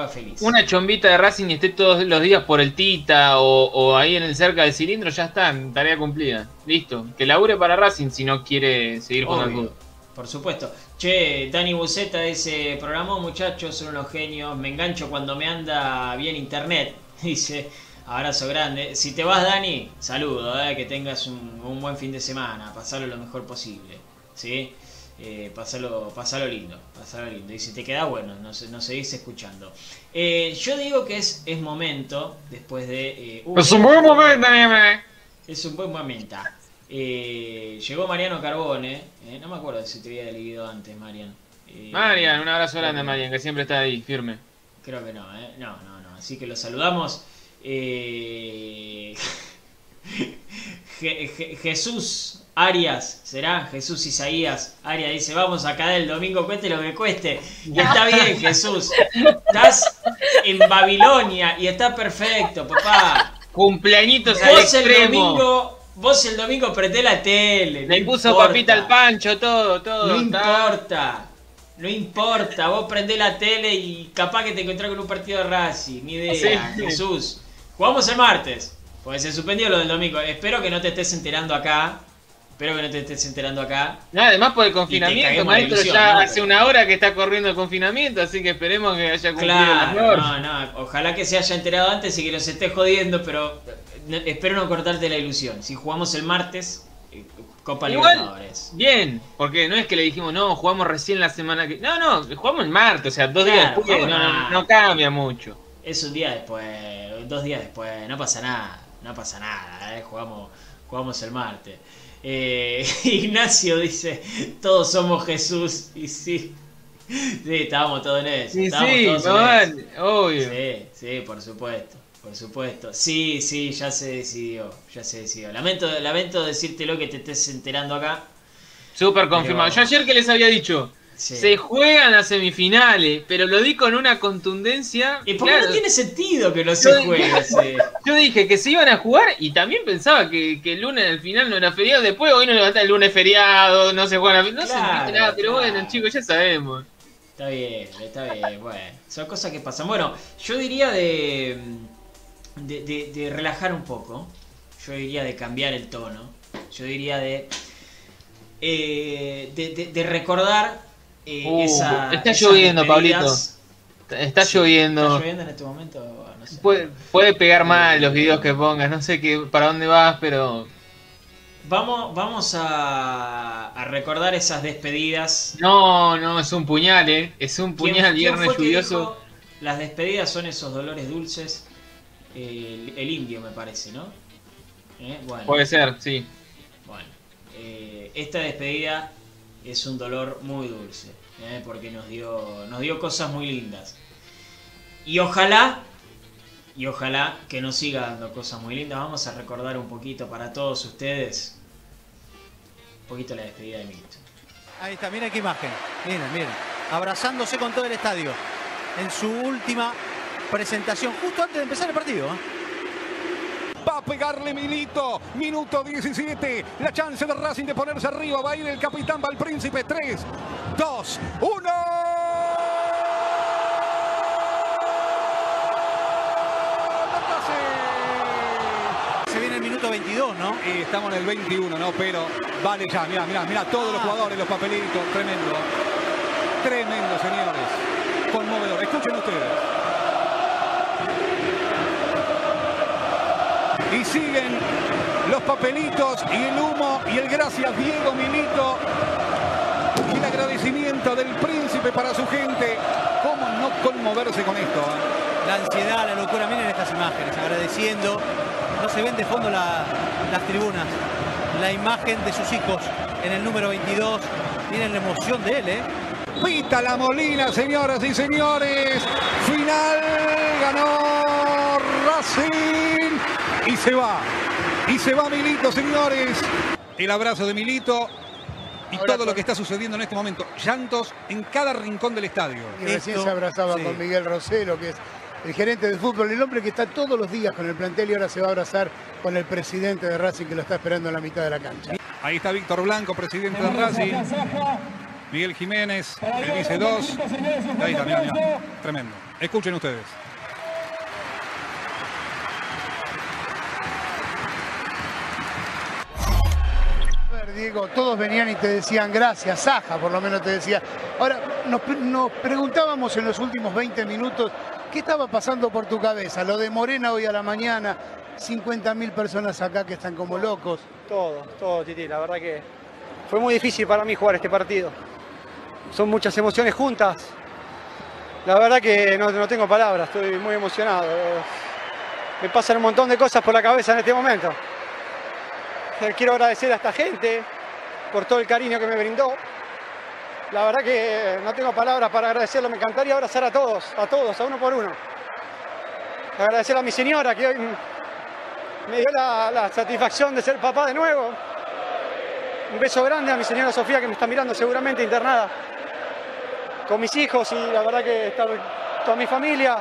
una chombita de Racing y esté todos los días por el Tita o, ahí en el cerca del cilindro, ya está, tarea cumplida. Listo. Que labure para Racing si no quiere seguir jugando Por supuesto. Che, Dani Buceta dice, programó muchachos, son unos genios, me engancho cuando me anda bien internet. Dice, abrazo grande. Si te vas, Dani, saludo, eh, que tengas un, buen fin de semana, pasarlo lo mejor posible. ¿Sí? Eh, pasarlo, lindo, pasarlo lindo. Y si te queda bueno, no nos seguís escuchando. Eh, yo digo que es, es momento, después de... Eh, es un buen momento, Es un buen momento. Eh, llegó Mariano Carbone, eh, no me acuerdo si te había leído antes, Marian. Eh, Marian, un abrazo grande, Marian, que siempre está ahí, firme. Creo que no, ¿eh? No, no, no. Así que lo saludamos. Jesús Arias, ¿será? Jesús Isaías Arias dice, vamos a caer el domingo, cueste lo que cueste. Y está bien, Jesús. Estás en Babilonia y está perfecto, papá. Cumpleañitos al extremo. Vos el domingo prendé la tele. Le puso papita al pancho, todo, todo. No importa. No importa. Vos prendés la tele y capaz que te encontrás con un partido de Racing. Ni idea. Jesús. Jugamos el martes. Pues se suspendió lo del domingo. Espero que no te estés enterando acá. Espero que no te estés enterando acá. además por el confinamiento, maestro, ya hace una hora que está corriendo el confinamiento, así que esperemos que haya cumplido claro, No, no, ojalá que se haya enterado antes y que nos esté jodiendo, pero espero no cortarte la ilusión. Si jugamos el martes, eh, Copa Libertadores. Bien, porque no es que le dijimos, no, jugamos recién la semana que. No, no, jugamos el martes, o sea, dos días después. No, cambia mucho. Es un día después, dos días después, no pasa nada, no pasa nada, eh, jugamos, jugamos el martes. Eh, Ignacio dice, todos somos Jesús. Y sí, sí, estábamos todos en eso. Sí, estábamos sí, todos en eso. obvio. Sí, sí, por supuesto. Por supuesto. Sí, sí, ya se decidió. Ya se decidió. Lamento, lamento decírtelo que te estés enterando acá. Súper confirmado. Pero- Yo ayer que les había dicho, Sí. se juegan las semifinales, pero lo di con una contundencia. ¿Y por qué Claro, no tiene sentido que no se Yo- juegue? sí. Yo dije que se iban a jugar y también pensaba que, que el lunes al final no era feriado. Después hoy no levanta el lunes feriado, no se juega. No se Claro, entiende nada, pero bueno, chicos, ya sabemos. Está bien, está bien, bueno. Son cosas que pasan. Bueno, yo diría de, de, de- de relajar un poco. Yo diría de cambiar el tono. Yo diría de, eh, de, de- de recordar eh, Uh, esa, está esas lloviendo, despedidas. Está Sí, lloviendo. ¿Está lloviendo en este momento? No sé. Puede, puede pegar mal los videos que pongas. No sé qué, para dónde vas, pero. Vamos, vamos a, a recordar esas despedidas. No, no, es un puñal, ¿eh? Es un ¿Quién- puñal, quién viernes fue que lluvioso. dijo, Las despedidas son esos dolores dulces. El, el indio, me parece, ¿no? Eh, Bueno, Puede ser, sí. bueno. Eh, esta despedida es un dolor muy dulce. eh, porque nos dio, nos dio cosas muy lindas. Y ojalá, y ojalá que nos siga dando cosas muy lindas. Vamos a recordar un poquito para todos ustedes. Un poquito la despedida de Milito. Ahí está, miren qué imagen. Miren, miren. Abrazándose con todo el estadio. En su última presentación, justo antes de empezar el partido. ¿eh? Va a pegarle Milito. Minuto 17. La chance de Racing de ponerse arriba. Va a ir el capitán Valpríncipe. 3, 2, 1. Se viene el minuto 22, ¿no? Y estamos en el 21, ¿no? Pero vale ya. Mirá, mirá, mirá. Todos los Ah. jugadores, los papelitos. Tremendo. Tremendo, señores. Conmovedor. Escuchen ustedes. Y siguen los papelitos y el humo y el gracias Diego Milito. Y el agradecimiento del príncipe para su gente. ¿Cómo no conmoverse con esto? ah? La ansiedad, la locura. Miren estas imágenes, agradeciendo. No se ven de fondo la- las tribunas. La imagen de sus hijos en el número 22. Miren la emoción de él, ¿eh? Pita la Molina, señoras y señores. Final ganó Racing. Y se va. Y se va Milito, señores. El abrazo de Milito. Y todo lo que está sucediendo en este momento. Llantos en cada rincón del estadio. Y recién Esto, se abrazaba sí. con Miguel Rosero, que es el gerente de fútbol, el hombre que está todos los días con el plantel y ahora se va a abrazar con el presidente de Racing que lo está esperando en la mitad de la cancha. Ahí está Víctor Blanco, presidente de Racing. Miguel Jiménez, dice dos. Y ahí está, mirá, mirá. Tremendo. Escuchen ustedes. Diego, todos venían y te decían gracias, Saja por lo menos te decía. Ahora, nos, pre- nos preguntábamos en los últimos 20 minutos qué estaba pasando por tu cabeza. Lo de Morena hoy a la mañana, 50.000 personas acá que están como locos. Todo, todo, Titi. La verdad que fue muy difícil para mí jugar este partido. Son muchas emociones juntas. La verdad que no, tengo palabras, estoy muy emocionado. Me pasan un montón de cosas por la cabeza en este momento. Quiero agradecer a esta gente por todo el cariño que me brindó. La verdad que no tengo palabras para agradecerlo. Me encantaría abrazar a todos, a todos, a uno por uno. Agradecer a mi señora que hoy me dio la, satisfacción de ser papá de nuevo. Un beso grande a mi señora Sofía que me está mirando seguramente internada con mis hijos y la verdad que estar toda mi familia.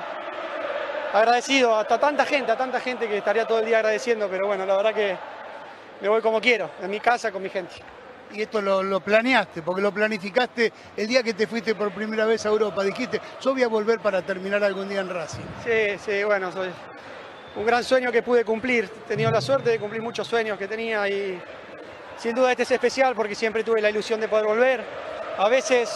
Agradecido a ta- tanta gente, a tanta gente que estaría todo el día agradeciendo, pero bueno, la verdad que me voy como quiero, en mi casa con mi gente. Y esto lo, lo planeaste, porque lo planificaste el día que te fuiste por primera vez a Europa. Dijiste, yo voy a volver para terminar algún día en Racing. Sí, sí, bueno, soy un gran sueño que pude cumplir. He tenido la suerte de cumplir muchos sueños que tenía y sin duda este es especial porque siempre tuve la ilusión de poder volver. A veces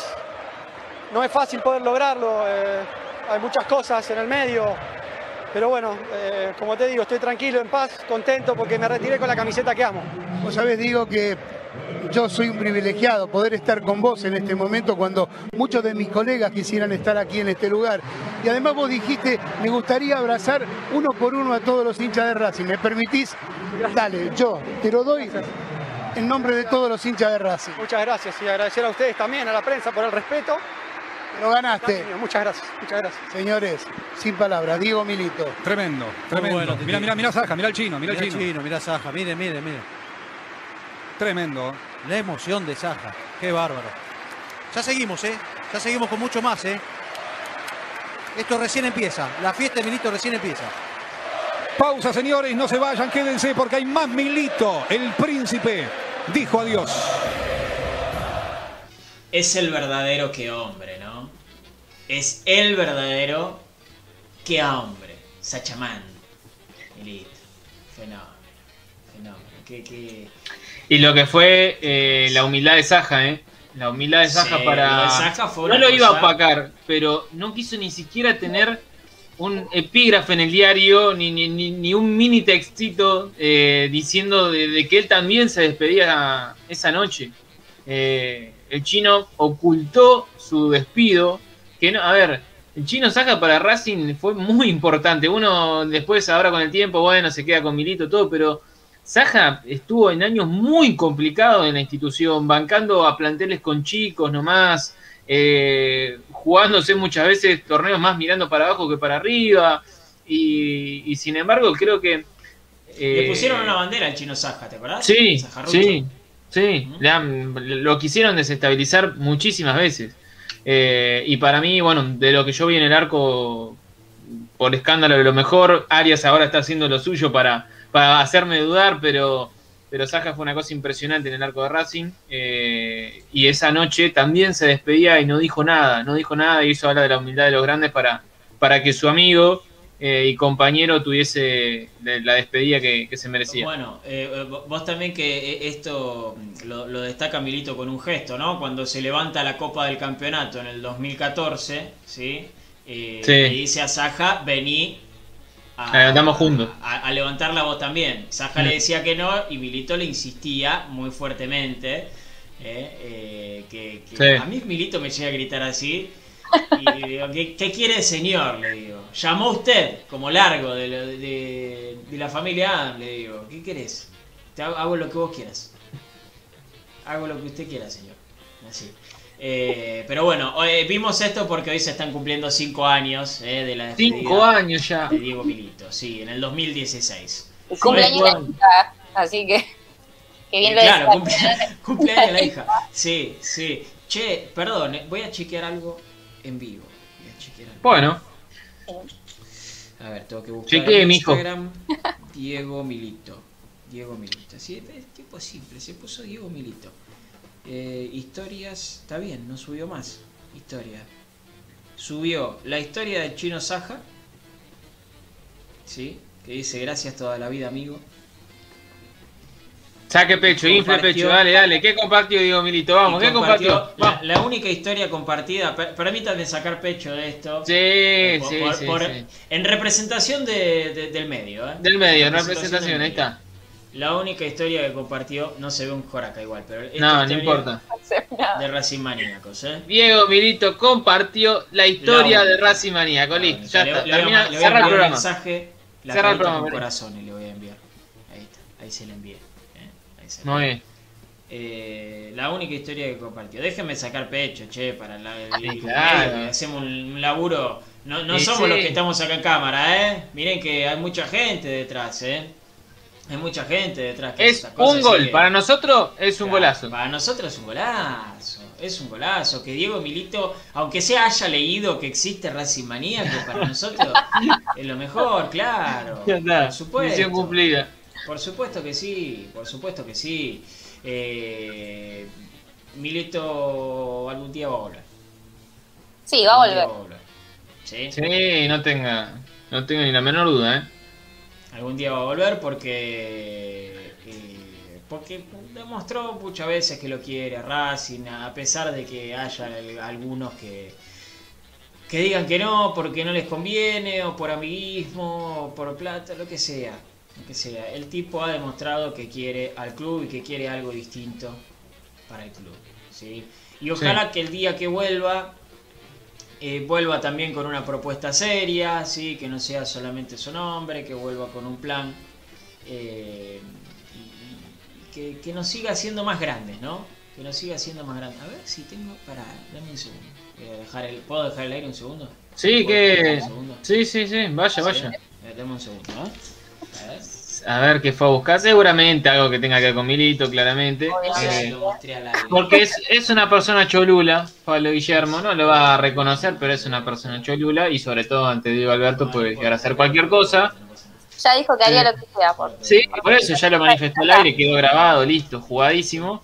no es fácil poder lograrlo, eh, hay muchas cosas en el medio, pero bueno, eh, como te digo, estoy tranquilo, en paz, contento porque me retiré con la camiseta que amo. Vos sabés, digo que yo soy un privilegiado poder estar con vos en este momento cuando muchos de mis colegas quisieran estar aquí en este lugar. Y además vos dijiste, me gustaría abrazar uno por uno a todos los hinchas de Racing. ¿Me permitís? Dale, yo te lo doy. en nombre de todos los hinchas de Racing. Muchas gracias y agradecer a ustedes también, a la prensa por el respeto. Lo ganaste. Muchas gracias, muchas gracias. Señores, sin palabras, Diego Milito. Tremendo, tremendo. bueno, mira, mira, mira Saja, mira el chino, mira, Mira el chino. mira Saja, mire, mire, mire. Tremendo. La emoción de Saja, qué bárbaro. Ya seguimos, ¿eh? Ya seguimos con mucho más, ¿eh? Esto recién empieza, la fiesta de Milito recién empieza. Pausa, señores, no se vayan, quédense porque hay más Milito. El príncipe dijo adiós. Es el verdadero que hombre, ¿no? Es el verdadero que hombre. Sachamán. Milito. Fenómeno. Fenómeno. Y lo que fue eh, la humildad de Saja, ¿eh? La humildad de Saja Sí, para. lo de Saja fue no lo iba a opacar, pero no quiso ni siquiera tener un epígrafe en el diario, ni, ni, ni- ni un mini textito eh, diciendo de, de que él también se despedía esa noche. Eh, el chino ocultó su despido. Que no, a ver, el chino Saja para Racing fue muy importante. Uno después, ahora con el tiempo, bueno, se queda con Milito, todo, pero Saja estuvo en años muy complicados en la institución, bancando a planteles con chicos nomás, eh, jugándose muchas veces torneos más mirando para abajo que para arriba. Y, y sin embargo, creo que. Le eh, pusieron una bandera al chino Saja, ¿te acordás? Sí, sí, sí. Le han- lo quisieron desestabilizar muchísimas veces. Eh, y para mí, bueno, de lo que yo vi en el arco, por escándalo de lo mejor, Arias ahora está haciendo lo suyo para, para hacerme dudar, pero, pero Saja fue una cosa impresionante en el arco de Racing. eh, y esa noche también se despedía y no dijo nada, no dijo nada y hizo hablar de la humildad de los grandes para, para que su amigo eh, y compañero tuviese la despedida que, que se merecía. Bueno, eh, eh, vos también que eh, esto mm, lo, lo destaca Milito con un gesto, ¿no? Cuando se levanta la Copa del Campeonato en el 2014, ¿sí? Eh, Sí. Le dice a Saja, vení a, La levantamos juntos. a, a levantarla vos también. Saja Mm. le decía que no y Milito le insistía muy fuertemente. eh, eh, que, que Sí. A mí Milito me llega a gritar así. Y le digo, ¿qué, qué quiere el señor? Le digo. Llamó usted como largo de, lo- de- de la familia Adam, le digo. ¿Qué querés? Te hago, hago lo que vos quieras. Hago lo que usted quiera, señor. Así. Eh, pero bueno, hoy- vimos esto porque hoy se están cumpliendo cinco años eh, de la despedida Cinco años ya. de Diego Milito, sí, en el 2016. El cumpleaños de la Bueno, hija, así que. Que bien lo Claro, cumple- cumpleaños de la hija. Sí, sí. Che, perdón, eh, voy a chequear algo en vivo. Bueno, A ver, tengo que buscar en. Instagram Diego Milito. Diego Milito. Sí, es tipo simple, se puso Diego Milito. Eh, historias, está bien, no subió más. Historia. Subió la historia del chino Saja. ¿Sí? Que dice gracias toda la vida, amigo. Saque pecho, infle pecho, dale, dale. ¿Qué compartió Diego Milito? Vamos, ¿qué compartió? la, la única historia compartida, per- permítanme sacar pecho de esto. Sí, Por- sí, por- sí, por- sí. En representación de- de- del medio, ¿eh? Del medio, en representación, ahí está. La única historia que compartió, no se ve un joraca igual, pero No, no importa. De Racing Maníacos, ¿eh? Diego Milito compartió la historia La de. Racing Maníaco. Listo, ya le, está. le voy a, Termina, le voy a cerra el programa. mensaje, la Cerra el programa, con corazón y le voy a enviar. Ahí está, ahí se le envié. Muy bien. Eh, la única historia que compartió. Déjenme sacar pecho, che, para la, el- Sí, el- claro. el- hacemos un, laburo. No, no Sí, somos sí. los que estamos acá en cámara, ¿eh? Miren que hay mucha gente detrás, ¿eh? Hay mucha gente detrás. que Es un gol. que- Para nosotros es un Claro, golazo. Para nosotros es un golazo. Es un golazo. Que Diego Milito, aunque sea haya leído que existe Racing Manía, que para nosotros es lo mejor, claro. Por supuesto. Misión cumplida. Por supuesto que sí, por supuesto que sí. Eh, Milito algún día va a volver. Sí, va a volver. ¿Sí? Sí, no tenga, no tenga ni la menor duda, ¿eh? Algún día va a volver porque eh, porque demostró muchas veces que lo quiere Racing, a pesar de que haya el- algunos que que digan que no porque no les conviene o por amiguismo o por plata, lo que sea, que sea. El tipo ha demostrado que quiere al club y que quiere algo distinto para el club, ¿sí? Y ojalá que el día que vuelva eh, vuelva también con una propuesta seria, ¿sí? que no sea solamente su nombre, que vuelva con un plan eh, y, y que, que nos siga haciendo más grandes, ¿no? Que nos siga haciendo más grandes. A ver si tengo. Pará, dame un segundo. Voy a dejar el, ¿Puedo dejar el aire un segundo? Sí, ¿Puedo que. segundo? Sí, sí, sí, vaya, vaya. Eh, Dame un segundo, ver. A ver qué fue a buscar. Seguramente algo que tenga que ver con Milito, claramente. Eh, porque es, es una persona cholula, Pablo Guillermo, no lo va a reconocer, pero es una persona cholula y sobre todo ante Diego Alberto puede llegar a hacer cualquier cosa. Ya dijo que haría Sí. lo que sea por Sí, por eso ya lo manifestó al aire, quedó grabado, listo, jugadísimo.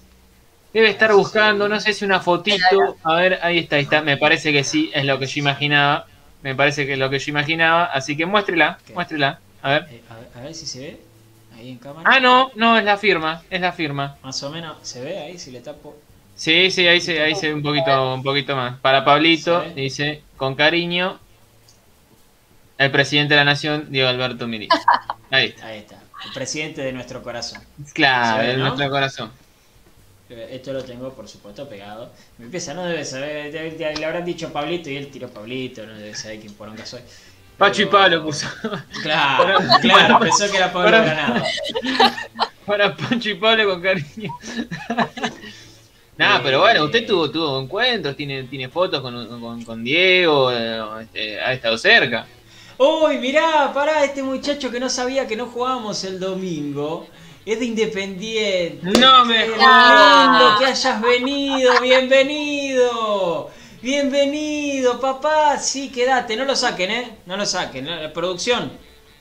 Debe estar buscando, no sé si una fotito. A ver, ahí está, ahí está. Me parece que sí, es lo que yo imaginaba. Me parece que es lo que yo imaginaba. Así que muéstrela, muéstrela. A ver. Eh, a, ver, a ver si se ve. Ahí en cámara. Ah, no, no, es la firma, es la firma. Más o menos. ¿Se ve ahí si le tapo? Sí, sí, ahí se, ahí se ve un poquito, un poquito más. Para Pablito, dice, con cariño, el presidente de la nación, Diego Alberto Milito. Ahí está. Ahí está. El presidente de nuestro corazón. Claro, ve, ¿no? nuestro corazón. Eh, Esto lo tengo, por supuesto, pegado. Me empieza, no debe saber. le habrán dicho Pablito y él tiró Pablito. No debe saber quién poronga soy. Pacho y Pero- Pablo puso. Claro, claro, pensó que era Pablo Para- Granado. Para Pancho y Pablo con cariño. Nada, pero bueno, usted tuvo, tuvo encuentros, tiene, tiene fotos con, con, con Diego, eh, este, ha estado cerca. Uy, mirá, pará, este muchacho que no sabía que no jugábamos el domingo. Es de Independiente. No me Qué lindo que hayas venido, bienvenido. Bienvenido, papá. Sí, quédate, no lo saquen, ¿eh? No lo saquen. ¿eh? La producción,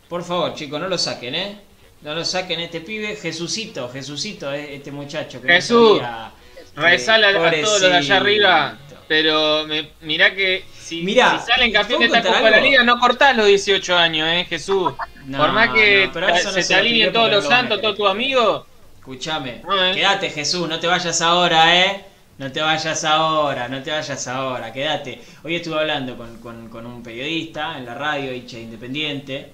por favor, chicos, no lo saquen, ¿eh? No lo saquen este pibe. Jesucito, Jesucito, eh, este muchacho que no Jesús, sabía que- Resala a todos los de allá arriba, pero me, mirá que si, Mirá, si salen campeón de ¿puedo esta Copa de la? Liga, no cortás los 18 años, eh, Jesús. No, Por más que no, pero eso no se se te alineen todos los santos, todos tus amigos. Escúchame, No, eh. quédate Jesús, no te vayas ahora, ¿eh? No te vayas ahora, no te vayas ahora, quédate. Hoy estuve hablando con, con- con un periodista en la radio, hincha independiente.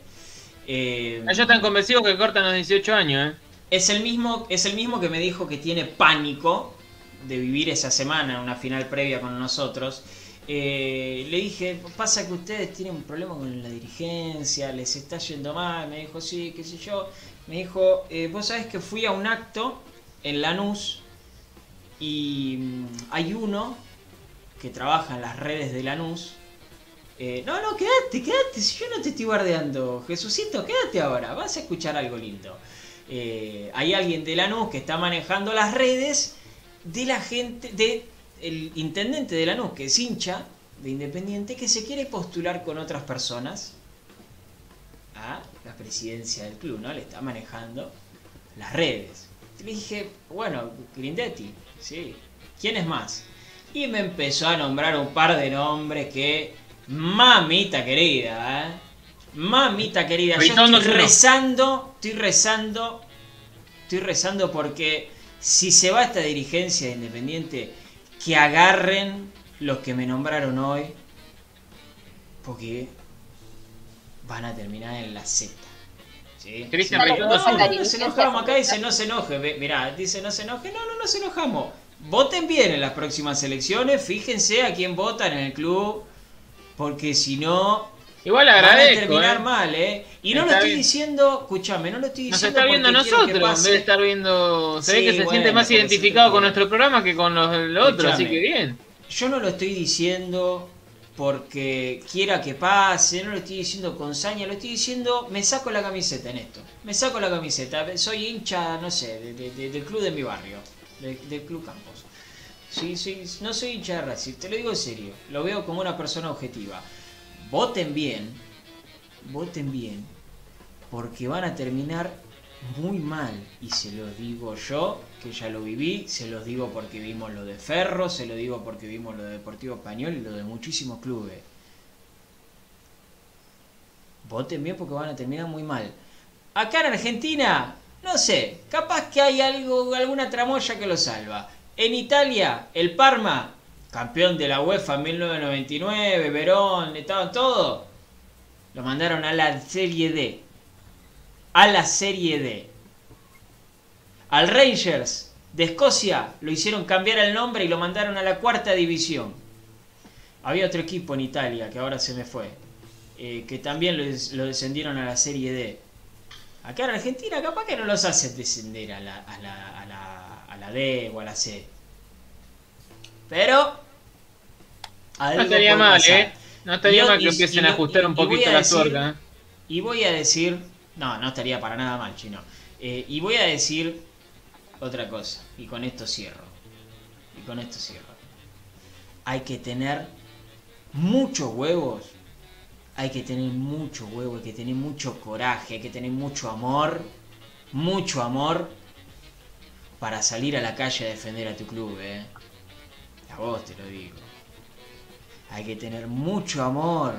Eh, Ellos están convencidos que cortan los 18 años, eh. es, el mismo, es el mismo que me dijo que tiene pánico de vivir esa semana, una final previa con nosotros. Eh, le dije, pasa que ustedes tienen un problema con la dirigencia, les está yendo mal. Me dijo, sí, qué sé yo. Me dijo, eh, vos sabés que fui a un acto en Lanús y mm, hay uno que trabaja en las redes de Lanús. Eh, no, no, quédate, quédate, si yo no te estoy bardeando. Jesucito, quédate ahora, vas a escuchar algo lindo. Eh, hay alguien de Lanús que está manejando las redes de la gente, de el intendente de Lanús, que es hincha de Independiente, que se quiere postular con otras personas a la presidencia del club, ¿no? Le está manejando las redes. Le dije, bueno, Grindetti, sí. ¿Quién es más? Y me empezó a nombrar un par de nombres que, mamita querida, ¿eh? Mamita querida, yo estoy rezando, estoy rezando, estoy rezando porque si se va esta dirigencia de Independiente, que agarren los que me nombraron hoy, porque van a terminar en la Z. ¿sí? Cristian No, no, nos enojamos acá, dice no se enoje. Mirá, dice no se enoje. No, no nos enojamos. Voten bien en las próximas elecciones. Fíjense a quién votan en el club. Porque si no, Igual van a agradezco, terminar eh. mal, ¿eh? Y no lo estoy bien. diciendo, escúchame, no lo estoy Nos diciendo. está viendo nosotros, en vez de estar viendo. Se Sí, ve que se bueno, siente más se identificado con nuestro programa que con los, los otros, así que bien. Yo no lo estoy diciendo porque quiera que pase, no lo estoy diciendo con saña, lo estoy diciendo, me saco la camiseta en esto. Me saco la camiseta, soy hincha, no sé, de- de- de- del club de mi barrio, de- del Club Campos. Sí, sí, no soy hincha de Racing, te lo digo en serio, lo veo como una persona objetiva. Voten bien, voten bien, porque van a terminar muy mal. Y se los digo yo, que ya lo viví, se los digo porque vimos lo de Ferro, se lo digo porque vimos lo de Deportivo Español y lo de muchísimos clubes. Voten bien porque van a terminar muy mal. Acá en Argentina, no sé, capaz que hay algo, alguna tramoya que lo salva. En Italia, el Parma, campeón de la UEFA en 1999, Verón, estaban todos, lo mandaron a la Serie D. A la Serie D. Al Rangers de Escocia lo hicieron cambiar el nombre y lo mandaron a la cuarta división. Había otro equipo en Italia que ahora se me fue, eh, que también lo, des- lo descendieron a la Serie D. Acá en Argentina capaz que no los hacen descender a la, a la, a la, a la D o a la C. Pero... No estaría mal, ¿eh? No estaría mal que empiecen a ajustar un poquito la tuerca. ¿eh? Y voy a decir... No, no estaría para nada mal, chino. Eh, y voy a decir otra cosa. Y con esto cierro. Y con esto cierro. Hay que tener muchos huevos hay que tener mucho huevo, hay que tener mucho coraje, hay que tener mucho amor, mucho amor para salir a la calle a defender a tu club, ¿eh? A vos te lo digo. Hay que tener mucho amor,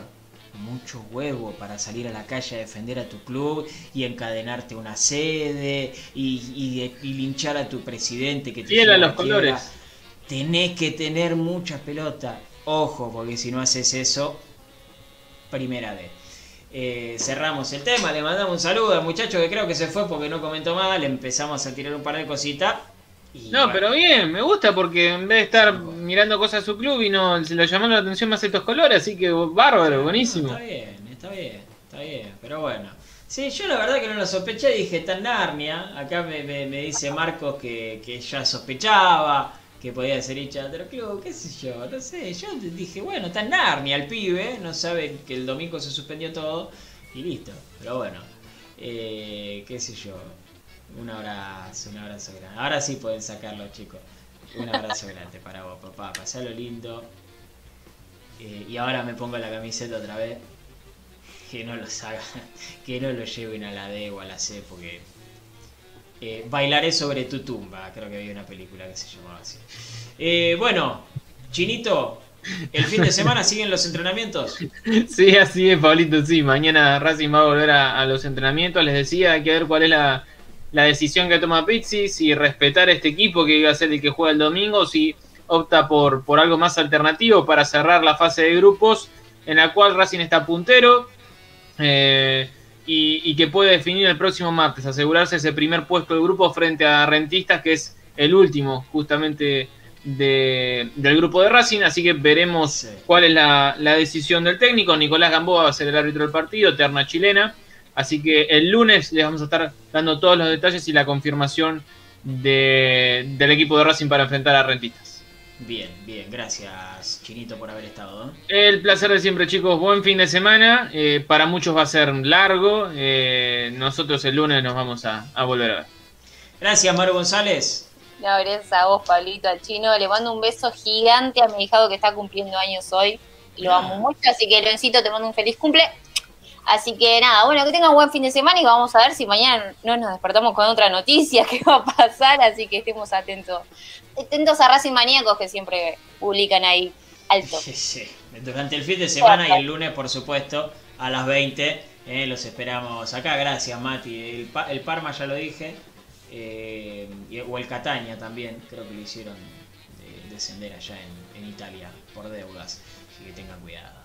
mucho huevo para salir a la calle a defender a tu club y encadenarte una sede y, linchar a tu presidente que te a los colores. Tenés que tener mucha pelota. Ojo, porque si no haces eso, primera D. Eh, cerramos el tema, le mandamos un saludo al muchacho que creo que se fue porque no comentó mal, empezamos a tirar un par de cositas. No, pero bien, me gusta porque en vez de estar mirando cosas a su club y no se lo llamó la atención más estos colores, así que bárbaro, buenísimo. está bien, está bien, está bien, pero bueno. Sí, yo la verdad que no lo sospeché, dije tan Narnia, acá me, dice Marcos que, que ya sospechaba, que podía ser hincha de otro club, qué sé yo, no sé. Yo dije, bueno, está en Narnia el pibe, no sabe que el domingo se suspendió todo y listo. Pero bueno, eh, qué sé yo, un abrazo, un abrazo grande. Ahora sí pueden sacarlo, chicos. Un abrazo grande para vos, papá. Pasalo lindo. Eh, y ahora me pongo la camiseta otra vez. Que no los hagan, que no lo lleven a la D o a la C, porque eh, Bailaré sobre tu tumba, creo que había una película que se llamaba así. Eh, bueno, Chinito, ¿el fin de semana siguen los entrenamientos? Sí, así es, Pablito, sí. Mañana Racing va a volver a, los entrenamientos. Les decía, hay que ver cuál es la, decisión que toma Pizzi, si respetar este equipo que iba a ser el que juega el domingo, si opta por, por algo más alternativo para cerrar la fase de grupos, en la cual Racing está puntero. Eh, y, que puede definir el próximo martes, asegurarse ese primer puesto de grupo frente a Rentistas, que es el último justamente del grupo de Racing, así que veremos cuál es la, decisión del técnico. Nicolás Gamboa va a ser el árbitro del partido, terna chilena, así que el lunes les vamos a estar dando todos los detalles y la confirmación del equipo de Racing para enfrentar a Rentistas. Bien, bien, gracias Chinito por haber estado. El placer de siempre chicos, buen fin de semana, eh, para muchos va a ser largo, eh, nosotros el lunes nos vamos a, volver a ver. Gracias Maru González. No, gracias a vos Pablito, al chino, le mando un beso gigante a mi hijado que está cumpliendo años hoy, lo ah. amo mucho, así que Leoncito te mando un feliz cumple. Así que nada, bueno, que tengan un buen fin de semana y vamos a ver si mañana no nos despertamos con otra noticia que va a pasar, así que estemos atentos. Atentos a Racing Maníacos que siempre publican ahí alto. Sí, sí. Durante el fin de semana y el lunes, por supuesto, a las 20, eh, los esperamos acá. Gracias, Mati. El, Parma ya lo dije, eh, o el Catania también, creo que lo hicieron descender allá en Italia por deudas, así que tengan cuidado.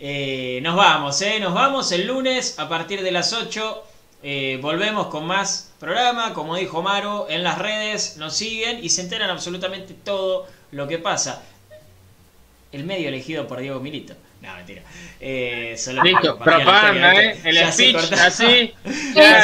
Eh, nos vamos, ¿eh? Nos vamos el lunes a partir de las 8. Eh, volvemos con más programa, como dijo Maru, en las redes nos siguen y se enteran absolutamente todo lo que pasa. El medio elegido por Diego Milito. No, mentira. Eh, solo Listo, propaganda, ¿eh? El speech, así. Ya,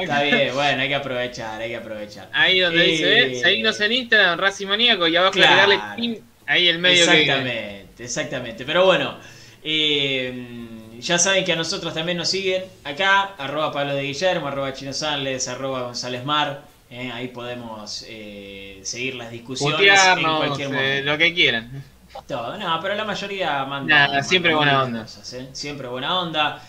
Está bien, bueno, hay que aprovechar, hay que aprovechar. Ahí donde dice, eh, seguimos en Instagram, Racing Maníaco, y abajo claro. agregarle ahí el medio Exactamente exactamente. Pero bueno, eh, ya saben que a nosotros también nos siguen acá, arroba Pablo de Guillermo, arroba Chino Sanles, arroba González Mar. Eh, ahí podemos eh, seguir las discusiones en cualquier momento. lo que quieran. Todo, no, pero la mayoría manda. siempre buena onda. siempre buena onda.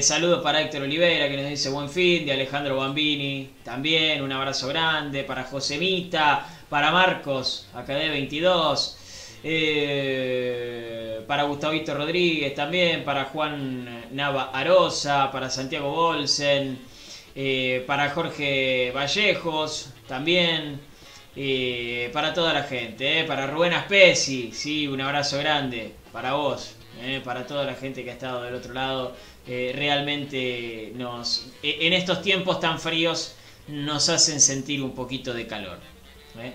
saludos para Héctor Olivera que nos dice buen fin, de Alejandro Bambini también, un abrazo grande para Josemita, para Marcos, acá de 22, eh, para Gustavito Rodríguez también, para Juan Nava Arosa, para Santiago Bolsen, eh, para Jorge Vallejos también, eh, para toda la gente, para Rubén Aspesi, sí, un abrazo grande para vos, para toda la gente que ha estado del otro lado. realmente nos, en estos tiempos tan fríos nos hacen sentir un poquito de calor.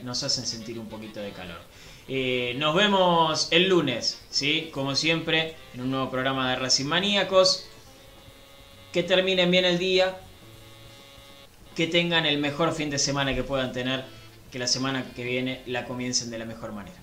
Nos hacen sentir un poquito de calor. Eh, nos vemos el lunes, ¿sí? Como siempre, en un nuevo programa de Racing Maníacos. que terminen bien el día, que tengan el mejor fin de semana que puedan tener, que la semana que viene la comiencen de la mejor manera.